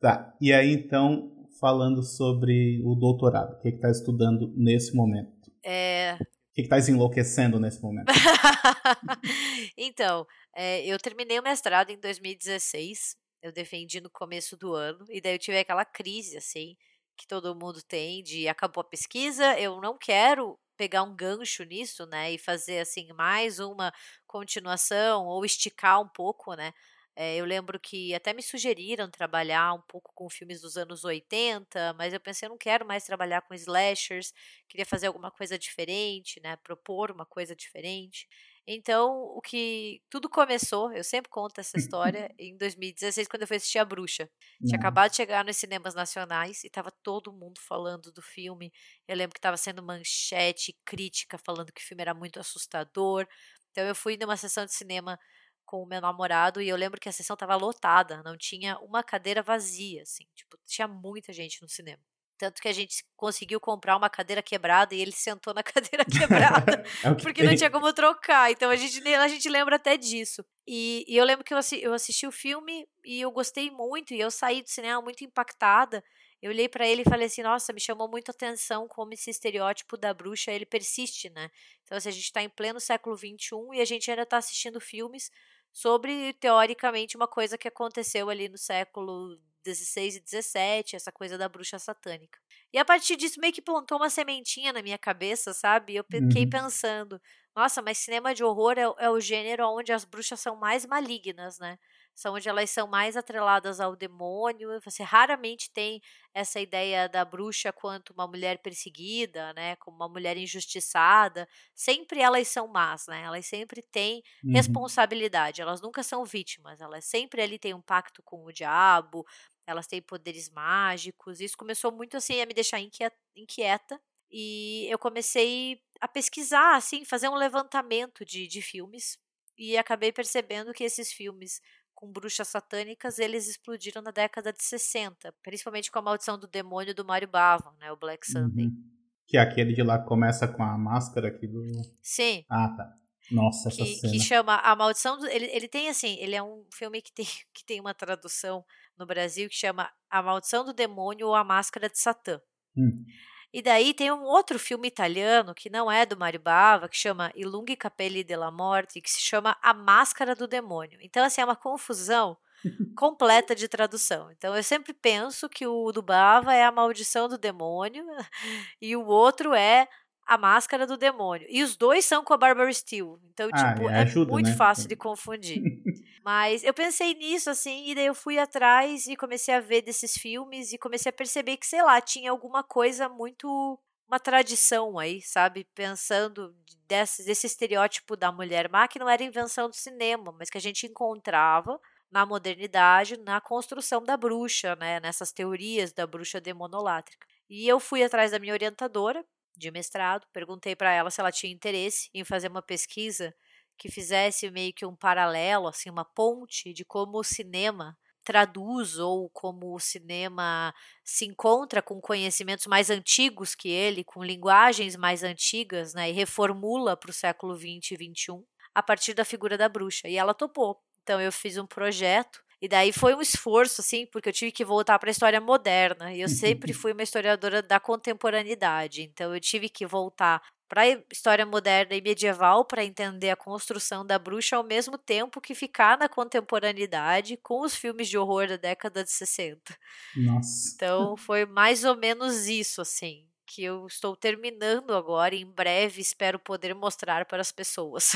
A: Tá. E aí então falando sobre o doutorado. O que está estudando nesse momento?
B: É...
A: O que está enlouquecendo nesse momento?
B: então, é, eu terminei o mestrado em 2016. Eu defendi no começo do ano. E daí eu tive aquela crise, assim, que todo mundo tem de acabou a pesquisa, eu não quero pegar um gancho nisso, né, e fazer assim mais uma continuação ou esticar um pouco, né, é, eu lembro que até me sugeriram trabalhar um pouco com filmes dos anos 80, mas eu pensei, eu não quero mais trabalhar com slashers, queria fazer alguma coisa diferente, né? Propor uma coisa diferente. Então, o que tudo começou, eu sempre conto essa história, em 2016, quando eu fui assistir A Bruxa. Tinha acabado de chegar nos cinemas nacionais e estava todo mundo falando do filme. Eu lembro que estava sendo manchete, crítica, falando que o filme era muito assustador. Então, eu fui numa sessão de cinema com o meu namorado e eu lembro que a sessão estava lotada, não tinha uma cadeira vazia, assim, tipo, tinha muita gente no cinema. Tanto que a gente conseguiu comprar uma cadeira quebrada e ele sentou na cadeira quebrada, é porque tem. não tinha como trocar. Então a gente, a gente lembra até disso. E, e eu lembro que eu, eu assisti o filme e eu gostei muito, e eu saí do cinema muito impactada. Eu olhei para ele e falei assim: nossa, me chamou muito atenção como esse estereótipo da bruxa ele persiste, né? Então, assim, a gente está em pleno século XXI e a gente ainda está assistindo filmes sobre, teoricamente, uma coisa que aconteceu ali no século 16 e 17, essa coisa da bruxa satânica. E a partir disso meio que plantou uma sementinha na minha cabeça, sabe? Eu fiquei uhum. pensando, nossa, mas cinema de horror é, é, o gênero onde as bruxas são mais malignas, né? São onde elas são mais atreladas ao demônio. Você raramente tem essa ideia da bruxa quanto uma mulher perseguida, né, como uma mulher injustiçada. Sempre elas são más, né? Elas sempre têm uhum. responsabilidade. Elas nunca são vítimas. Elas sempre ali têm um pacto com o diabo. Elas têm poderes mágicos. Isso começou muito assim a me deixar inquieta. E eu comecei a pesquisar, assim, fazer um levantamento de, de filmes e acabei percebendo que esses filmes com bruxas satânicas, eles explodiram na década de 60, principalmente com a maldição do demônio do Mario Bava, né, o Black Sunday. Uhum.
A: Que é aquele de lá começa com a máscara aqui do...
B: Sim.
A: Ah, tá. Nossa, essa
B: que,
A: cena.
B: Que chama A Maldição do... Ele, ele tem, assim, ele é um filme que tem, que tem uma tradução no Brasil que chama A Maldição do Demônio ou A Máscara de Satã.
A: Hum.
B: E daí tem um outro filme italiano que não é do Mario Bava, que chama I Lunghi Capelli della Morte, que se chama A Máscara do Demônio. Então, assim, é uma confusão completa de tradução. Então, eu sempre penso que o do Bava é A Maldição do Demônio e o outro é A Máscara do Demônio. E os dois são com a Barbara Steele. Então,
A: Ah,
B: tipo,
A: é,
B: é
A: ajuda,
B: muito
A: né?
B: fácil de confundir. Mas eu pensei nisso, assim, e daí eu fui atrás e comecei a ver desses filmes e comecei a perceber que, sei lá, tinha alguma coisa muito. Uma tradição aí, sabe? Pensando desse, desse estereótipo da mulher má, que não era invenção do cinema, mas que a gente encontrava na modernidade, na construção da bruxa, né? Nessas teorias da bruxa demonolátrica. E eu fui atrás da minha orientadora de mestrado, perguntei para ela se ela tinha interesse em fazer uma pesquisa que fizesse meio que um paralelo, assim, uma ponte de como o cinema traduz ou como o cinema se encontra com conhecimentos mais antigos que ele, com linguagens mais antigas, né, e reformula para o século 20 e 21 a partir da figura da bruxa. E ela topou. Então eu fiz um projeto e daí foi um esforço, assim, porque eu tive que voltar para a história moderna. E eu sempre fui uma historiadora da contemporaneidade. Então eu tive que voltar para a história moderna e medieval para entender a construção da bruxa ao mesmo tempo que ficar na contemporaneidade com os filmes de horror da década de 60.
A: Nossa.
B: Então foi mais ou menos isso, assim, que eu estou terminando agora em breve espero poder mostrar para as pessoas.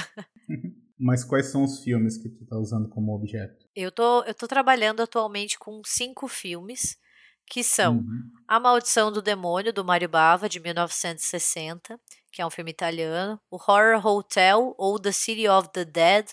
A: Mas quais são os filmes que tu tá usando como objeto?
B: Eu tô, eu tô trabalhando atualmente com cinco filmes, que são
A: Uhum.
B: A Maldição do Demônio, do Mario Bava, de 1960, que é um filme italiano. O Horror Hotel, ou The City of the Dead,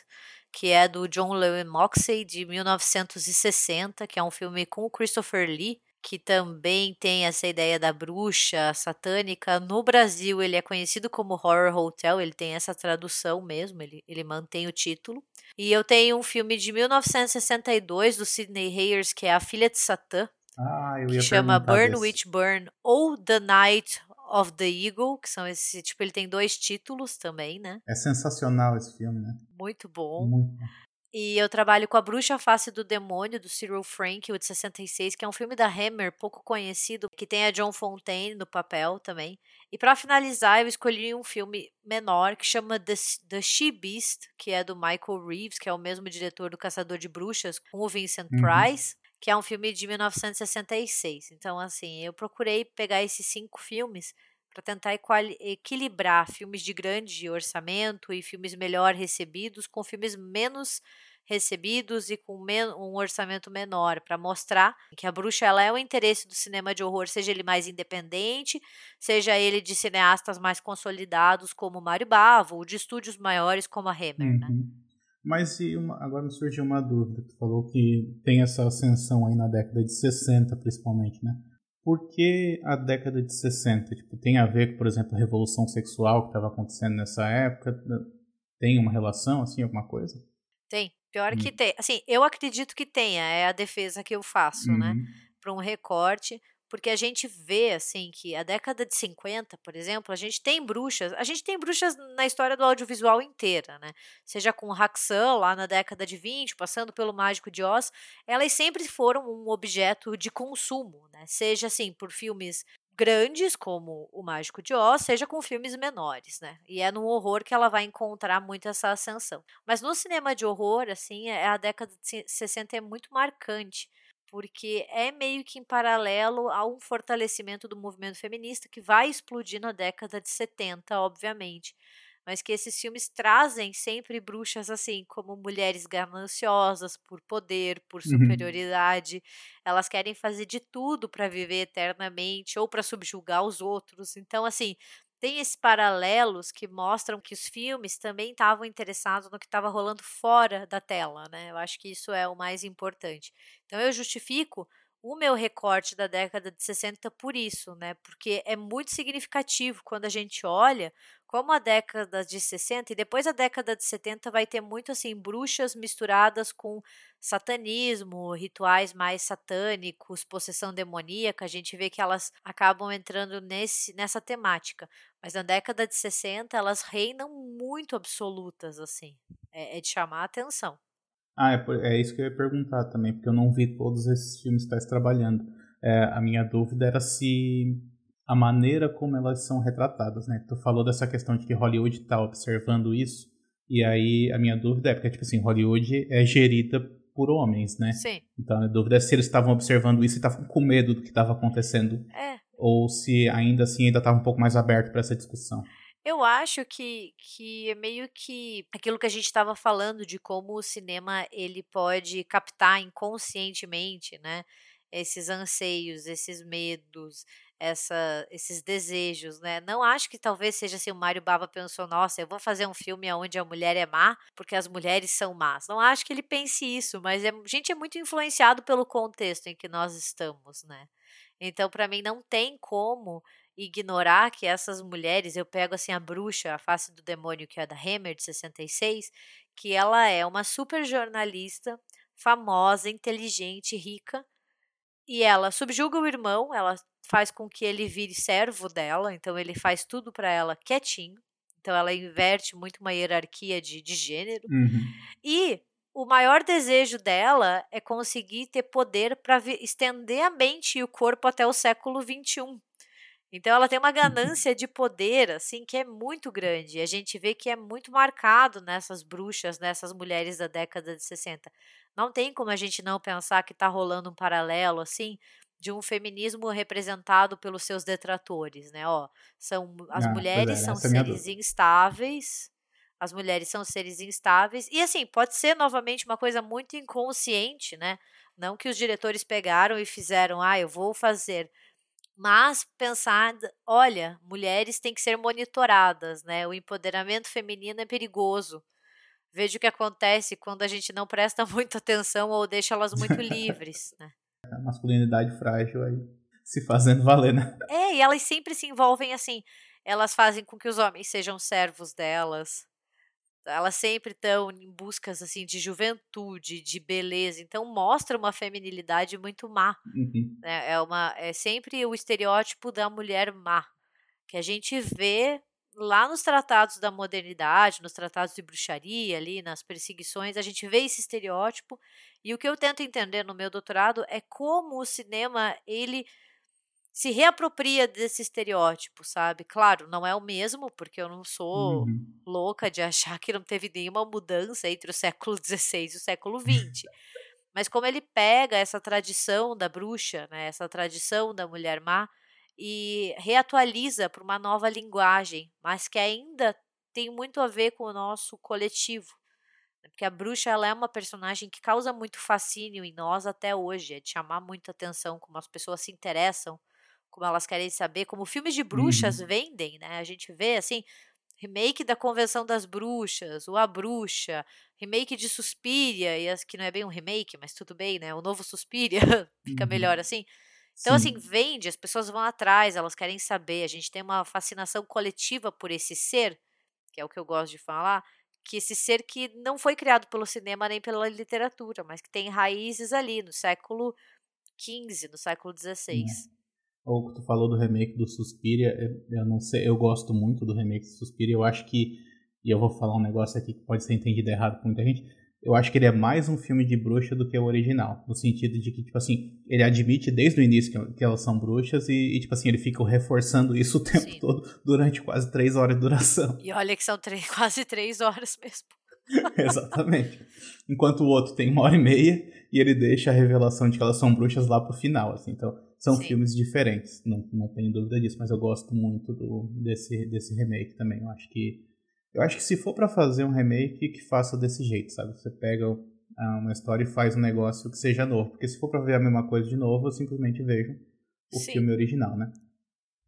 B: que é do John Lewin Moxey, de 1960, que é um filme com o Christopher Lee, que também tem essa ideia da bruxa satânica. No Brasil, ele é conhecido como Horror Hotel, ele tem essa tradução mesmo, ele, ele mantém o título. E eu tenho um filme de 1962 do Sidney Hayers, que é A Filha de Satã,
A: Ah, eu
B: que chama Burn
A: desse.
B: Witch Burn ou The Night of the Eagle, que são esse, tipo, ele tem dois títulos também, né?
A: É sensacional esse filme, né?
B: Muito bom.
A: Muito bom.
B: E eu trabalho com A Bruxa Face do Demônio, do Cyril Frank, o de 66, que é um filme da Hammer, pouco conhecido, que tem a John Fontaine no papel também. E para finalizar, eu escolhi um filme menor que chama The, The She Beast, que é do Michael Reeves, que é o mesmo diretor do Caçador de Bruxas, com o Vincent
A: Uhum.
B: Price, que é um filme de 1966. Então, assim, eu procurei pegar esses cinco filmes para tentar equilibrar filmes de grande orçamento e filmes melhor recebidos com filmes menos recebidos e com um orçamento menor, para mostrar que a bruxa ela é o interesse do cinema de horror, seja ele mais independente, seja ele de cineastas mais consolidados como Mário Bava, ou de estúdios maiores como a Hammer, né?
A: Uhum. Mas e uma- agora me surgiu uma dúvida. Tu falou que tem essa ascensão aí na década de 60, principalmente, né? Por que a década de 60? Tipo, tem a ver com, por exemplo, a revolução sexual que estava acontecendo nessa época? Tem uma relação, assim, alguma coisa?
B: Tem, pior
A: Hum.
B: que tem. Assim, eu acredito que tenha, é a defesa que eu faço, né?
A: Uhum.
B: para um recorte, porque a gente vê assim que a década de 50, por exemplo, a gente tem bruxas, a gente tem bruxas na história do audiovisual inteira, né? Seja com Haxan lá na década de 20, passando pelo Mágico de Oz, elas sempre foram um objeto de consumo, né? Seja assim por filmes grandes como o Mágico de Oz, seja com filmes menores, né? E é no horror que ela vai encontrar muito essa ascensão. Mas no cinema de horror, assim, é- a década de 60 é muito marcante porque é meio que em paralelo a um fortalecimento do movimento feminista que vai explodir na década de 70, obviamente. Mas que esses filmes trazem sempre bruxas assim, como mulheres gananciosas por poder, por
A: Uhum.
B: superioridade. Elas querem fazer de tudo para viver eternamente ou para subjugar os outros. Então, assim, tem esses paralelos que mostram que os filmes também estavam interessados no que estava rolando fora da tela, né? Eu acho que isso é o mais importante. Então eu justifico o meu recorte da década de 60 por isso, né? Porque é muito significativo quando a gente olha como a década de 60 e depois a década de 70 vai ter muito assim bruxas misturadas com satanismo, rituais mais satânicos, possessão demoníaca, a gente vê que elas acabam entrando nesse nessa temática. Mas na década de 60 elas reinam muito absolutas assim. É, é de chamar a atenção.
A: Ah, é, é isso que eu ia perguntar também, porque eu não vi todos esses filmes que trabalhando. É, a minha dúvida era se a maneira como elas são retratadas, né? Tu falou dessa questão de que Hollywood está observando isso, e aí a minha dúvida é, porque, tipo assim, Hollywood é gerida por homens, né?
B: Sim.
A: Então a dúvida é se eles estavam observando isso e estavam com medo do que estava acontecendo
B: É,
A: ou se ainda assim ainda estava um pouco mais aberto para essa discussão.
B: Eu acho que, que é meio que aquilo que a gente estava falando de como o cinema ele pode captar inconscientemente, né? Esses anseios, esses medos, essa, esses desejos, né? Não acho que talvez seja assim, o Mário Bava pensou, nossa, eu vou fazer um filme onde a mulher é má, porque as mulheres são más. Não acho que ele pense isso, mas é, a gente é muito influenciado pelo contexto em que nós estamos, né? Então, para mim, não tem como ignorar que essas mulheres, eu pego assim a bruxa, a face do demônio, que é da Hammer de 66, que ela é uma super jornalista, famosa, inteligente, rica, e ela subjuga o irmão, ela faz com que ele vire servo dela, então ele faz tudo para ela quietinho. Então ela inverte muito uma hierarquia de, de gênero.
A: Uhum.
B: E o maior desejo dela é conseguir ter poder para estender a mente e o corpo até o século XXI. Então ela tem uma ganância de poder, assim, que é muito grande. A gente vê que é muito marcado nessas bruxas, nessas mulheres da década de 60. Não tem como a gente não pensar que está rolando um paralelo, assim, de um feminismo representado pelos seus detratores, né? Ó, são as ah, mulheres é, são é seres instáveis. As mulheres são seres instáveis. E assim, pode ser novamente uma coisa muito inconsciente, né? Não que os diretores pegaram e fizeram, ah, eu vou fazer mas pensar, olha, mulheres têm que ser monitoradas, né? O empoderamento feminino é perigoso. Veja o que acontece quando a gente não presta muita atenção ou deixa elas muito livres, né?
A: A masculinidade frágil aí se fazendo valer, né?
B: É, e elas sempre se envolvem assim. Elas fazem com que os homens sejam servos delas elas sempre estão em buscas assim de juventude, de beleza, então mostra uma feminilidade muito má.
A: Uhum.
B: Né? É uma é sempre o estereótipo da mulher má que a gente vê lá nos tratados da modernidade, nos tratados de bruxaria, ali nas perseguições, a gente vê esse estereótipo. E o que eu tento entender no meu doutorado é como o cinema ele se reapropria desse estereótipo, sabe? Claro, não é o mesmo, porque eu não sou
A: uhum.
B: louca de achar que não teve nenhuma mudança entre o século XVI e o século XX. Mas como ele pega essa tradição da bruxa, né, essa tradição da mulher má, e reatualiza para uma nova linguagem, mas que ainda tem muito a ver com o nosso coletivo. Né? Porque a bruxa ela é uma personagem que causa muito fascínio em nós até hoje, é de chamar muita atenção, como as pessoas se interessam como elas querem saber, como filmes de bruxas
A: uhum.
B: vendem, né? A gente vê assim, remake da Convenção das Bruxas, o A Bruxa, remake de Suspiria, e as, que não é bem um remake, mas tudo bem, né? O novo Suspiria fica uhum. melhor assim. Então, Sim. assim, vende, as pessoas vão atrás, elas querem saber. A gente tem uma fascinação coletiva por esse ser, que é o que eu gosto de falar, que esse ser que não foi criado pelo cinema nem pela literatura, mas que tem raízes ali no século XV, no século XVI.
A: Ou que tu falou do remake do Suspiria, eu não sei, eu gosto muito do remake do Suspiria, eu acho que, e eu vou falar um negócio aqui que pode ser entendido errado por muita gente, eu acho que ele é mais um filme de bruxa do que o original, no sentido de que, tipo assim, ele admite desde o início que, elas são bruxas e, e, tipo assim, ele fica reforçando isso o tempo Sim. todo durante quase três horas de duração.
B: E olha que são três, quase três horas mesmo.
A: Exatamente. Enquanto o outro tem uma hora e meia e ele deixa a revelação de que elas são bruxas lá pro final, assim, então são Sim. filmes diferentes, não, não tenho dúvida disso, mas eu gosto muito do, desse, desse remake também. Eu acho que eu acho que se for para fazer um remake, que faça desse jeito, sabe? Você pega ah, uma história e faz um negócio que seja novo, porque se for para ver a mesma coisa de novo, eu simplesmente vejo o Sim. filme original, né?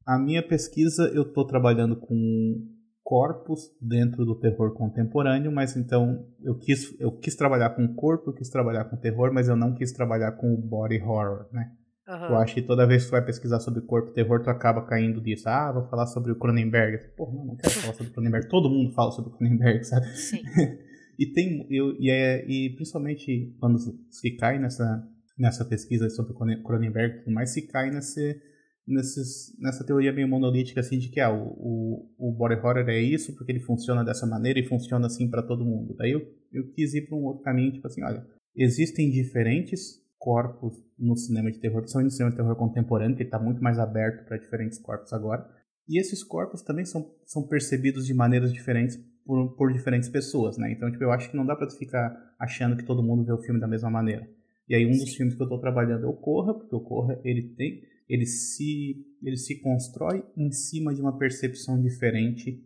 A: A minha pesquisa, eu estou trabalhando com corpos dentro do terror contemporâneo, mas então eu quis, eu quis trabalhar com corpo, eu quis trabalhar com terror, mas eu não quis trabalhar com o body horror, né? Uhum. Eu acho que toda vez que tu vai pesquisar sobre corpo terror, tu acaba caindo disso. Ah, vou falar sobre o Cronenberg. Pô, não, não quero falar sobre o Cronenberg. Todo mundo fala sobre o Cronenberg, sabe?
B: Sim.
A: e tem, eu, e, é, e principalmente quando se cai nessa, nessa pesquisa sobre o Cronenberg, mais se cai nesse, nesses, nessa teoria meio monolítica assim de que ah, o, o, o body horror é isso porque ele funciona dessa maneira e funciona assim para todo mundo. Daí eu, eu quis ir para um outro caminho, tipo assim, olha, existem diferentes corpos no cinema de terror, principalmente no cinema de terror contemporâneo, que está muito mais aberto para diferentes corpos agora. E esses corpos também são, são percebidos de maneiras diferentes por, por diferentes pessoas, né? Então, tipo, eu acho que não dá para ficar achando que todo mundo vê o filme da mesma maneira. E aí um dos filmes que eu estou trabalhando é o Corra, porque o Corra ele tem, ele se, ele se constrói em cima de uma percepção diferente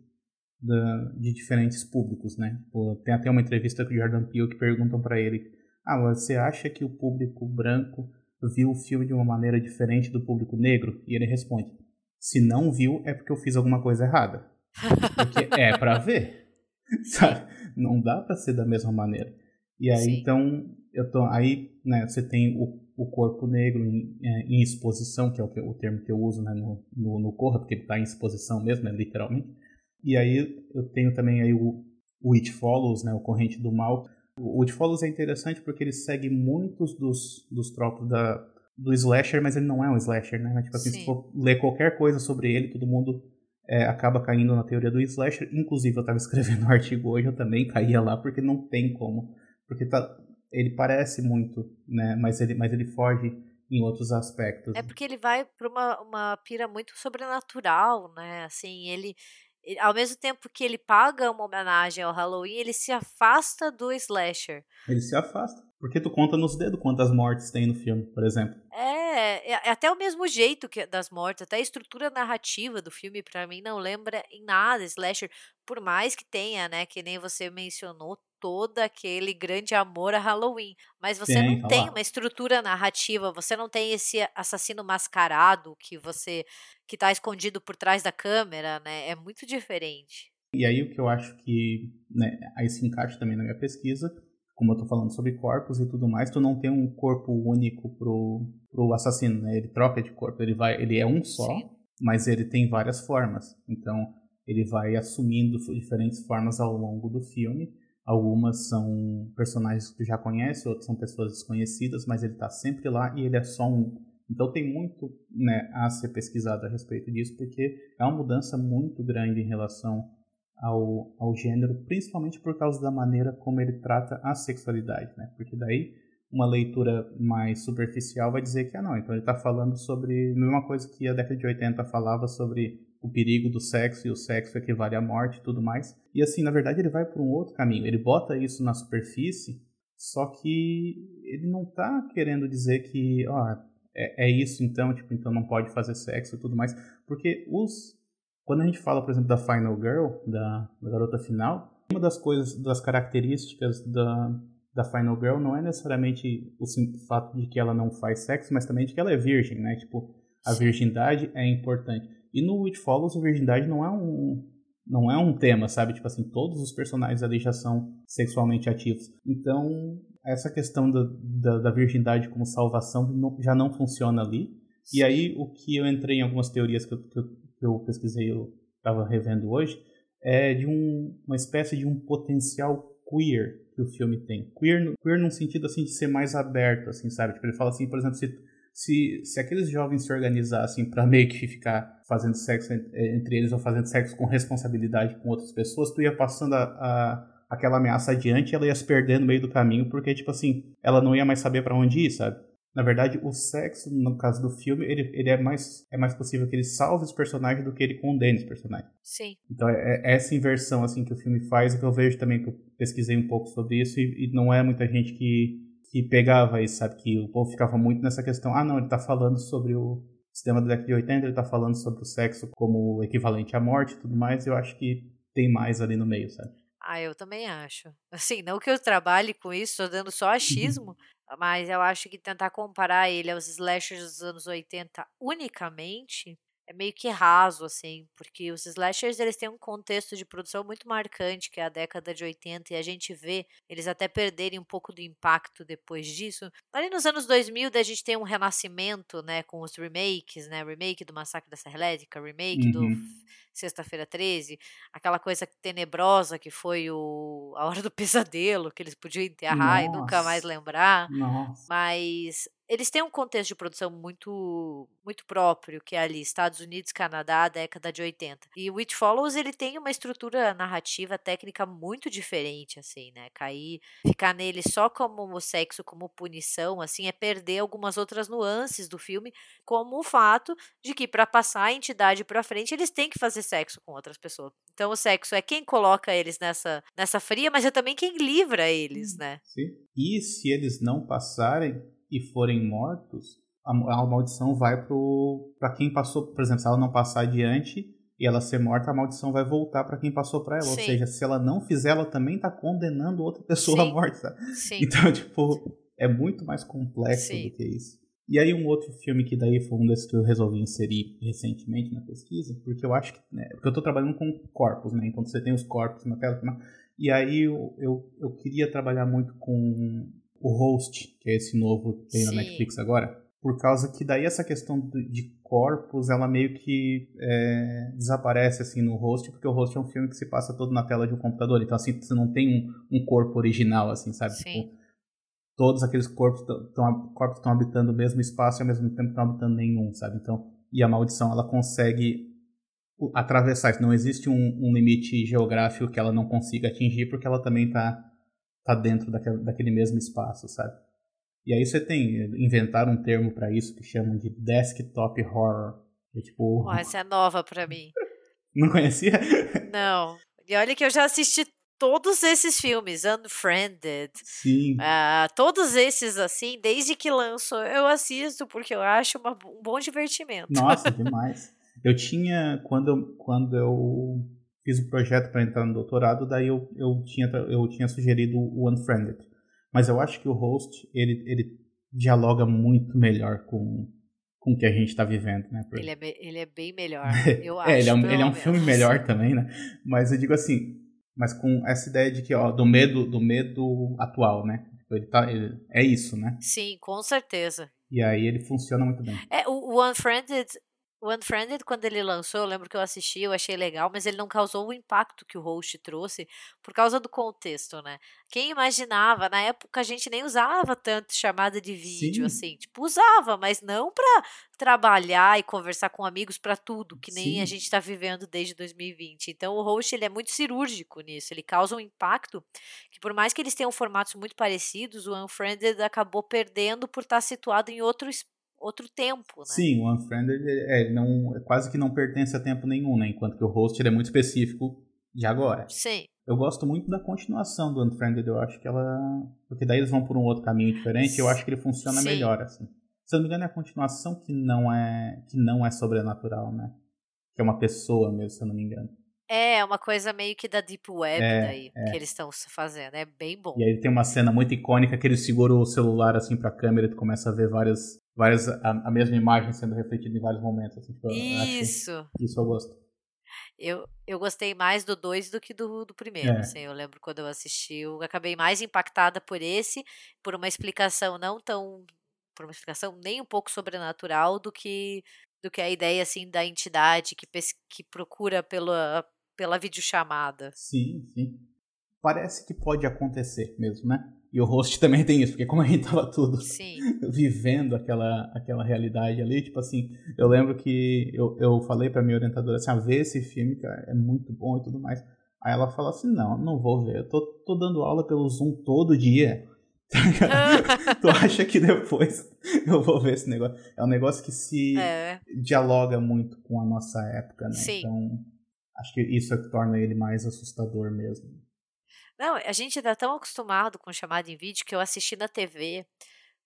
A: da, de diferentes públicos, né? Tem até uma entrevista com o Jordan Peele que perguntam para ele: "Ah, você acha que o público branco viu o filme de uma maneira diferente do público negro?" E ele responde: "Se não viu é porque eu fiz alguma coisa errada." Porque é para ver. Sabe? Não dá para ser da mesma maneira. E aí, Sim. então, eu tô, aí né, você tem o, o corpo negro em, é, em, exposição, que é o, que, o termo que eu uso né, no, no, no Corra, porque ele está em exposição mesmo, né, literalmente. E aí eu tenho também aí o, o It Follows, né, o Corrente do Mal. O It Follows é interessante porque ele segue muitos dos, dos tropos da, do slasher, mas ele não é um slasher, né? Tipo assim, Sim. se for ler qualquer coisa sobre ele, todo mundo é, acaba caindo na teoria do slasher. Inclusive, eu estava escrevendo um artigo hoje, eu também caía lá, porque não tem como. Porque tá, ele parece muito, né? Mas ele, mas ele foge em outros aspectos.
B: É porque ele vai para uma, uma pira muito sobrenatural, né? Assim, ele, ao mesmo tempo que ele paga uma homenagem ao Halloween, ele se afasta do slasher.
A: Ele se afasta. Porque tu conta nos dedos quantas mortes tem no filme, por exemplo.
B: É, é, é até o mesmo jeito que das mortes, até a estrutura narrativa do filme para mim não lembra em nada slasher, por mais que tenha, né, que nem você mencionou todo aquele grande amor a Halloween, mas você tem, não tem uma estrutura narrativa, você não tem esse assassino mascarado que você que tá escondido por trás da câmera, né? É muito diferente.
A: E aí o que eu acho que, né, aí se encaixa também na minha pesquisa, como eu tô falando sobre corpos e tudo mais, tu não tem um corpo único pro, pro assassino, né? Ele troca de corpo, ele vai, ele é um só, Sim. mas ele tem várias formas. Então, ele vai assumindo diferentes formas ao longo do filme. Algumas são personagens que tu já conhece, outras são pessoas desconhecidas, mas ele tá sempre lá e ele é só um. Então tem muito né, a ser pesquisado a respeito disso, porque é uma mudança muito grande em relação ao, ao gênero, principalmente por causa da maneira como ele trata a sexualidade, né? Porque daí uma leitura mais superficial vai dizer que, ah não, então ele está falando sobre a mesma coisa que a década de 80 falava sobre o perigo do sexo e o sexo equivale à morte e tudo mais. E assim, na verdade, ele vai por um outro caminho. Ele bota isso na superfície, só que ele não está querendo dizer que, ó, é, é, isso então, tipo, então não pode fazer sexo e tudo mais, porque os quando a gente fala, por exemplo, da Final Girl, da, da garota final, uma das coisas, das características da, da Final Girl não é necessariamente o fato de que ela não faz sexo, mas também de que ela é virgem, né? Tipo, a virgindade é importante. E no It Follows, a virgindade não é um não é um tema, sabe? Tipo assim, todos os personagens ali já são sexualmente ativos. Então, essa questão da, da, da virgindade como salvação não, já não funciona ali. E aí, o que eu entrei em algumas teorias que eu, que eu que eu pesquisei, eu estava revendo hoje, é de um, uma espécie de um potencial queer que o filme tem. Queer, queer num sentido assim de ser mais aberto, assim, sabe? Tipo, ele fala assim, por exemplo, se, se, se aqueles jovens se organizassem para meio que ficar fazendo sexo entre eles ou fazendo sexo com responsabilidade com outras pessoas, tu ia passando a, a aquela ameaça adiante e ela ia se perder no meio do caminho, porque, tipo assim, ela não ia mais saber para onde ir, sabe? Na verdade, o sexo, no caso do filme, ele, ele é, mais, é mais possível que ele salve os personagens do que ele condene os personagens.
B: Sim.
A: Então é, é essa inversão assim que o filme faz, que eu vejo também, que eu pesquisei um pouco sobre isso, e, e não é muita gente que, que pegava isso, sabe? Que o povo ficava muito nessa questão, ah não, ele tá falando sobre o sistema da década de 80, ele tá falando sobre o sexo como equivalente à morte e tudo mais, eu acho que tem mais ali no meio, sabe?
B: Ah, eu também acho. Assim, não que eu trabalhe com isso, tô dando só achismo, mas eu acho que tentar comparar ele aos slashers dos anos 80 unicamente é meio que raso, assim, porque os slashers eles têm um contexto de produção muito marcante, que é a década de 80, e a gente vê eles até perderem um pouco do impacto depois disso. Ali nos anos 2000, a gente tem um renascimento, né, com os remakes, né, remake do Massacre da Serra Elétrica, remake uhum. do Sexta-feira 13, aquela coisa tenebrosa que foi o A Hora do Pesadelo, que eles podiam enterrar Nossa. e nunca mais lembrar.
A: Nossa.
B: Mas eles têm um contexto de produção muito muito próprio, que é ali Estados Unidos, Canadá, década de 80. E o It Follows, ele tem uma estrutura narrativa técnica muito diferente, assim, né? Cair, ficar nele só como o sexo como punição, assim, é perder algumas outras nuances do filme, como o fato de que para passar a entidade para frente, eles têm que fazer sexo com outras pessoas. Então o sexo é quem coloca eles nessa nessa fria, mas é também quem livra eles, né?
A: Sim. E se eles não passarem, e forem mortos, a, a maldição vai para quem passou, por exemplo, se ela não passar adiante e ela ser morta, a maldição vai voltar para quem passou para ela. Sim. Ou seja, se ela não fizer, ela também tá condenando outra pessoa Sim. morta. Sim. Então, tipo, é muito mais complexo Sim. do que isso. E aí um outro filme que daí foi um desses que eu resolvi inserir recentemente na pesquisa, porque eu acho que, né, porque eu estou trabalhando com corpos, né? Então você tem os corpos na tela, e aí eu, eu, eu queria trabalhar muito com o Host, que é esse novo que tem na Netflix agora, por causa que daí essa questão de corpos, ela meio que é, desaparece assim no Host, porque o Host é um filme que se passa todo na tela de um computador, então assim, você não tem um, um corpo original, assim, sabe? Sim. Tipo, todos aqueles corpos estão corpos estão habitando o mesmo espaço e ao mesmo tempo estão habitando nenhum, sabe? Então, e a maldição ela consegue atravessar isso. Não existe um, um limite geográfico que ela não consiga atingir porque ela também está tá dentro daquele, daquele mesmo espaço, sabe? E aí você tem inventar um termo para isso que chamam de desktop horror. É tipo.
B: Oh, essa é nova para mim.
A: Não conhecia?
B: Não. E olha que eu já assisti todos esses filmes, Unfriended.
A: Sim.
B: Uh, todos esses, assim, desde que lançou, eu assisto porque eu acho uma, um bom divertimento.
A: Nossa, demais. eu tinha, quando eu, quando eu fiz o projeto para entrar no doutorado, daí eu, eu, tinha, eu tinha sugerido o Unfriended. Mas eu acho que o host, ele, ele dialoga muito melhor com, com o que a gente está vivendo, né?
B: Ele, é, ele é bem melhor, eu acho.
A: é, ele é um, ele é um filme melhor também, né? Mas eu digo assim, mas com essa ideia de que ó, do medo do medo atual, né? Ele tá, ele, é isso, né?
B: Sim, com certeza.
A: E aí ele funciona muito bem.
B: É, o Unfriended o Unfriended, quando ele lançou, eu lembro que eu assisti, eu achei legal, mas ele não causou o impacto que o host trouxe por causa do contexto, né? Quem imaginava, na época a gente nem usava tanto chamada de vídeo, Sim. assim, tipo, usava, mas não para trabalhar e conversar com amigos para tudo, que nem Sim. a gente está vivendo desde 2020. Então o host ele é muito cirúrgico nisso, ele causa um impacto que por mais que eles tenham formatos muito parecidos, o Unfriended acabou perdendo por estar tá situado em outro espaço outro tempo, né?
A: Sim, o Unfriended é, não, quase que não pertence a tempo nenhum, né? Enquanto que o Host é muito específico de agora.
B: Sim.
A: Eu gosto muito da continuação do Unfriended, eu acho que ela... Porque daí eles vão por um outro caminho diferente, eu acho que ele funciona Sim. melhor, assim. Se eu não me engano, é a continuação que não é, que não é sobrenatural, né? Que é uma pessoa mesmo, se eu não me engano.
B: É, é uma coisa meio que da Deep Web é, daí, é. que eles estão fazendo. É bem bom.
A: E aí tem uma cena muito icônica que ele segura o celular assim pra câmera e tu começa a ver várias várias a, a, mesma imagem sendo refletida em vários momentos. Assim, tipo,
B: isso.
A: isso eu gosto.
B: Eu, eu gostei mais do 2 do que do, do primeiro. É. Assim, eu lembro quando eu assisti, eu acabei mais impactada por esse, por uma explicação não tão. por uma explicação nem um pouco sobrenatural do que do que a ideia assim da entidade que, que procura pela, pela videochamada.
A: Sim, sim. Parece que pode acontecer mesmo, né? E o host também tem isso, porque como a gente tava tudo
B: Sim.
A: vivendo aquela, aquela realidade ali, tipo assim, eu lembro que eu, eu falei pra minha orientadora assim, ah, vê esse filme, cara, é muito bom e tudo mais. Aí ela falou assim, não, não vou ver, eu tô, tô dando aula pelo Zoom todo dia. tu acha que depois eu vou ver esse negócio? É um negócio que se é. dialoga muito com a nossa época, né?
B: Sim.
A: Então, acho que isso é que torna ele mais assustador mesmo.
B: Não, a gente tá tão acostumado com chamada em vídeo que eu assisti na TV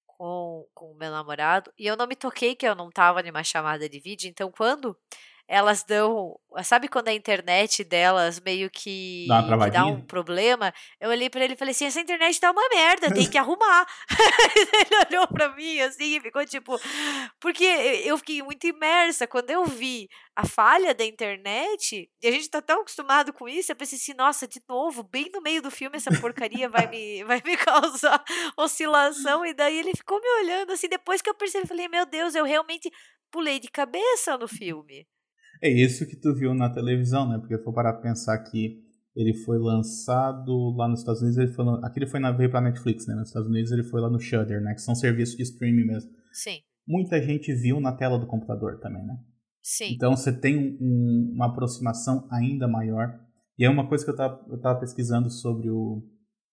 B: com, o meu namorado e eu não me toquei que eu não tava numa chamada de vídeo. Então, quando elas dão. Sabe quando a internet delas meio que
A: dá,
B: que dá um problema? Eu olhei para ele e falei assim: essa internet tá uma merda, tem que arrumar. ele olhou para mim assim e ficou tipo. Porque eu fiquei muito imersa. Quando eu vi a falha da internet, e a gente tá tão acostumado com isso, eu pensei assim: nossa, de novo, bem no meio do filme, essa porcaria vai me, vai me causar oscilação. E daí ele ficou me olhando assim. Depois que eu percebi, eu falei: meu Deus, eu realmente pulei de cabeça no filme.
A: É isso que tu viu na televisão, né? Porque foi para pensar que ele foi lançado lá nos Estados Unidos, ele foi, aqui ele foi na, veio pra Netflix, né? Nos Estados Unidos ele foi lá no Shudder, né? Que são serviços de streaming mesmo.
B: Sim.
A: Muita gente viu na tela do computador também, né?
B: Sim.
A: Então você tem um, uma aproximação ainda maior. E é uma coisa que eu tava, eu tava pesquisando sobre o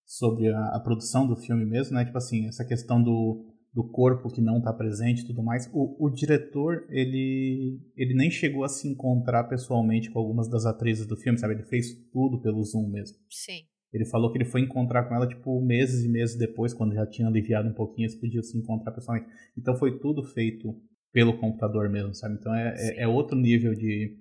A: sobre a, a produção do filme mesmo, né? Tipo assim, essa questão do do corpo que não está presente e tudo mais. O, o, diretor, ele, ele nem chegou a se encontrar pessoalmente com algumas das atrizes do filme, sabe? Ele fez tudo pelo Zoom mesmo.
B: Sim.
A: Ele falou que ele foi encontrar com ela, tipo, meses e meses depois, quando já tinha aliviado um pouquinho, eles podiam se encontrar pessoalmente. Então foi tudo feito pelo computador mesmo, sabe? Então é, é, é, outro nível de,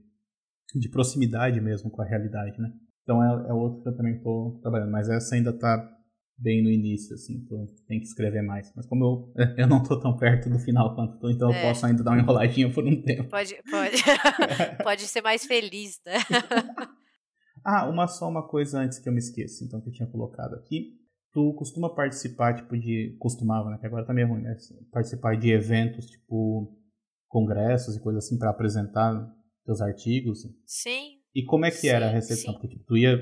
A: de proximidade mesmo com a realidade, né? Então é, é outro que eu também estou trabalhando, mas essa ainda está bem no início, assim, então tem que escrever mais. Mas como eu, eu não tô tão perto do final quanto tô, então é. eu posso ainda dar uma enroladinha por um tempo.
B: Pode, pode, pode ser mais feliz, né?
A: ah, uma só uma coisa antes que eu me esqueça, então que eu tinha colocado aqui. Tu costuma participar, tipo, de. Costumava, né? Que agora tá meio ruim, né? Participar de eventos, tipo, congressos e coisas assim, para apresentar teus artigos?
B: Sim.
A: E como é que sim, era a recepção? Sim. Porque tipo, tu ia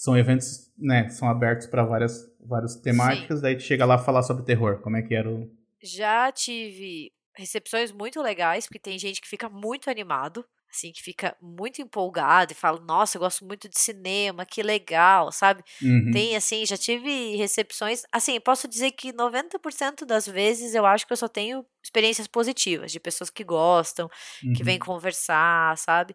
A: são eventos, né, são abertos para várias, várias temáticas, Sim. daí tu chega lá falar sobre terror. Como é que era o...
B: Já tive recepções muito legais, porque tem gente que fica muito animado, assim, que fica muito empolgado e fala, nossa, eu gosto muito de cinema, que legal, sabe? Uhum. Tem, assim, já tive recepções, assim, posso dizer que 90% das vezes eu acho que eu só tenho experiências positivas, de pessoas que gostam, uhum. que vêm uhum. conversar, sabe?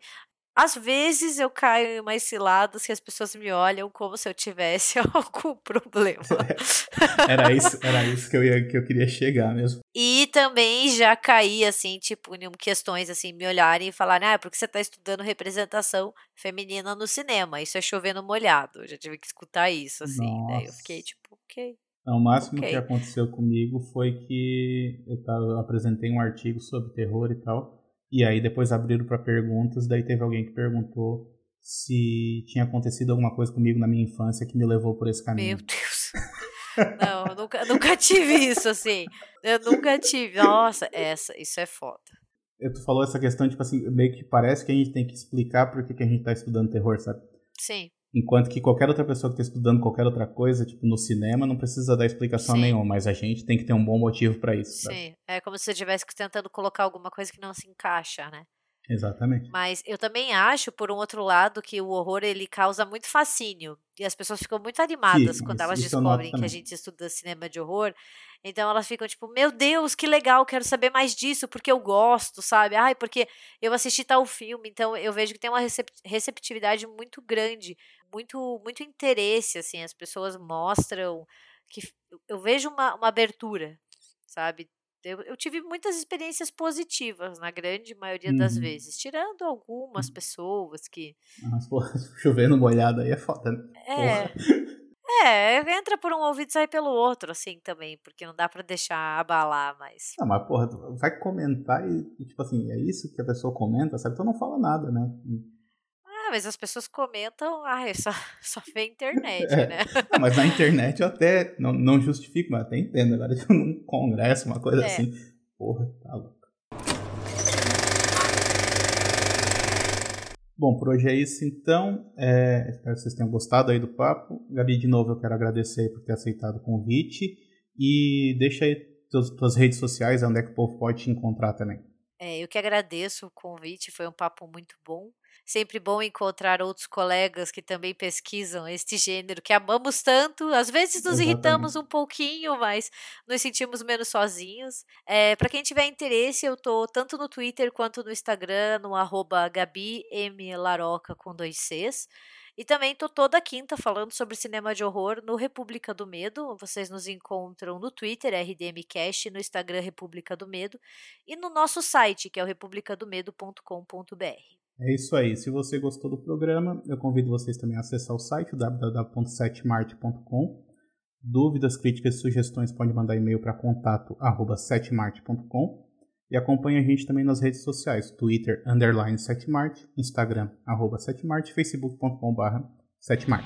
B: Às vezes eu caio em umas ciladas que as pessoas me olham como se eu tivesse algum problema.
A: era isso, era isso que eu, ia, que eu queria chegar mesmo.
B: E também já caí, assim, tipo, em questões, assim, me olharem e falarem, ah, porque você está estudando representação feminina no cinema, isso é chovendo molhado. Eu já tive que escutar isso, assim, Nossa. daí eu fiquei, tipo, ok.
A: Não, o máximo okay. que aconteceu comigo foi que eu, tava, eu apresentei um artigo sobre terror e tal, e aí depois abriram para perguntas, daí teve alguém que perguntou se tinha acontecido alguma coisa comigo na minha infância que me levou por esse caminho.
B: Meu Deus. Não, eu nunca, nunca tive isso, assim. Eu nunca tive. Nossa, essa, isso é foda.
A: Tu falou essa questão, tipo assim, meio que parece que a gente tem que explicar por que, que a gente tá estudando terror, sabe?
B: Sim.
A: Enquanto que qualquer outra pessoa que está estudando qualquer outra coisa, tipo no cinema, não precisa dar explicação Sim. nenhuma, mas a gente tem que ter um bom motivo para isso. Sabe?
B: Sim, é como se você estivesse tentando colocar alguma coisa que não se encaixa, né?
A: Exatamente.
B: Mas eu também acho, por um outro lado, que o horror ele causa muito fascínio. E as pessoas ficam muito animadas Sim, quando elas descobrem que a gente estuda cinema de horror. Então elas ficam tipo, meu Deus, que legal, quero saber mais disso, porque eu gosto, sabe? Ai, porque eu assisti tal filme. Então eu vejo que tem uma receptividade muito grande, muito, muito interesse, assim. As pessoas mostram que eu vejo uma, uma abertura, sabe? Eu, eu, tive muitas experiências positivas, na grande maioria uhum. das vezes, tirando algumas uhum. pessoas que.
A: Mas, porra, chovendo molhado aí é foda, né?
B: É. É, entra por um ouvido e sai pelo outro, assim, também, porque não dá para deixar abalar, mas.
A: Não, mas, porra, vai comentar e, tipo assim, é isso que a pessoa comenta, sabe? Então não fala nada, né?
B: Ah, mas as pessoas comentam, ah, só, só vê internet, é. né?
A: Não, mas na internet eu até não, não justifico, mas até entendo. Agora, tipo, num congresso, uma coisa é. assim, porra, tá louco. Bom, por hoje é isso então. É, espero que vocês tenham gostado aí do papo. Gabi, de novo eu quero agradecer por ter aceitado o convite. E deixa aí tuas, tuas redes sociais, onde é que o povo pode te encontrar também.
B: É, eu que agradeço o convite, foi um papo muito bom. Sempre bom encontrar outros colegas que também pesquisam este gênero que amamos tanto. Às vezes nos Exatamente. irritamos um pouquinho, mas nos sentimos menos sozinhos. É, Para quem tiver interesse, eu tô tanto no Twitter quanto no Instagram, no arroba Gabi M. Laroca com dois Cs. E também tô toda quinta falando sobre cinema de horror no República do Medo. Vocês nos encontram no Twitter, RDMcast, no Instagram República do Medo e no nosso site, que é o republicadomedo.com.br.
A: É isso aí. Se você gostou do programa, eu convido vocês também a acessar o site www.setmart.com. Dúvidas, críticas e sugestões pode mandar e-mail para contato@setmart.com e acompanhe a gente também nas redes sociais, Twitter underline setmart, Instagram arroba setmart, facebook.com barra setmart.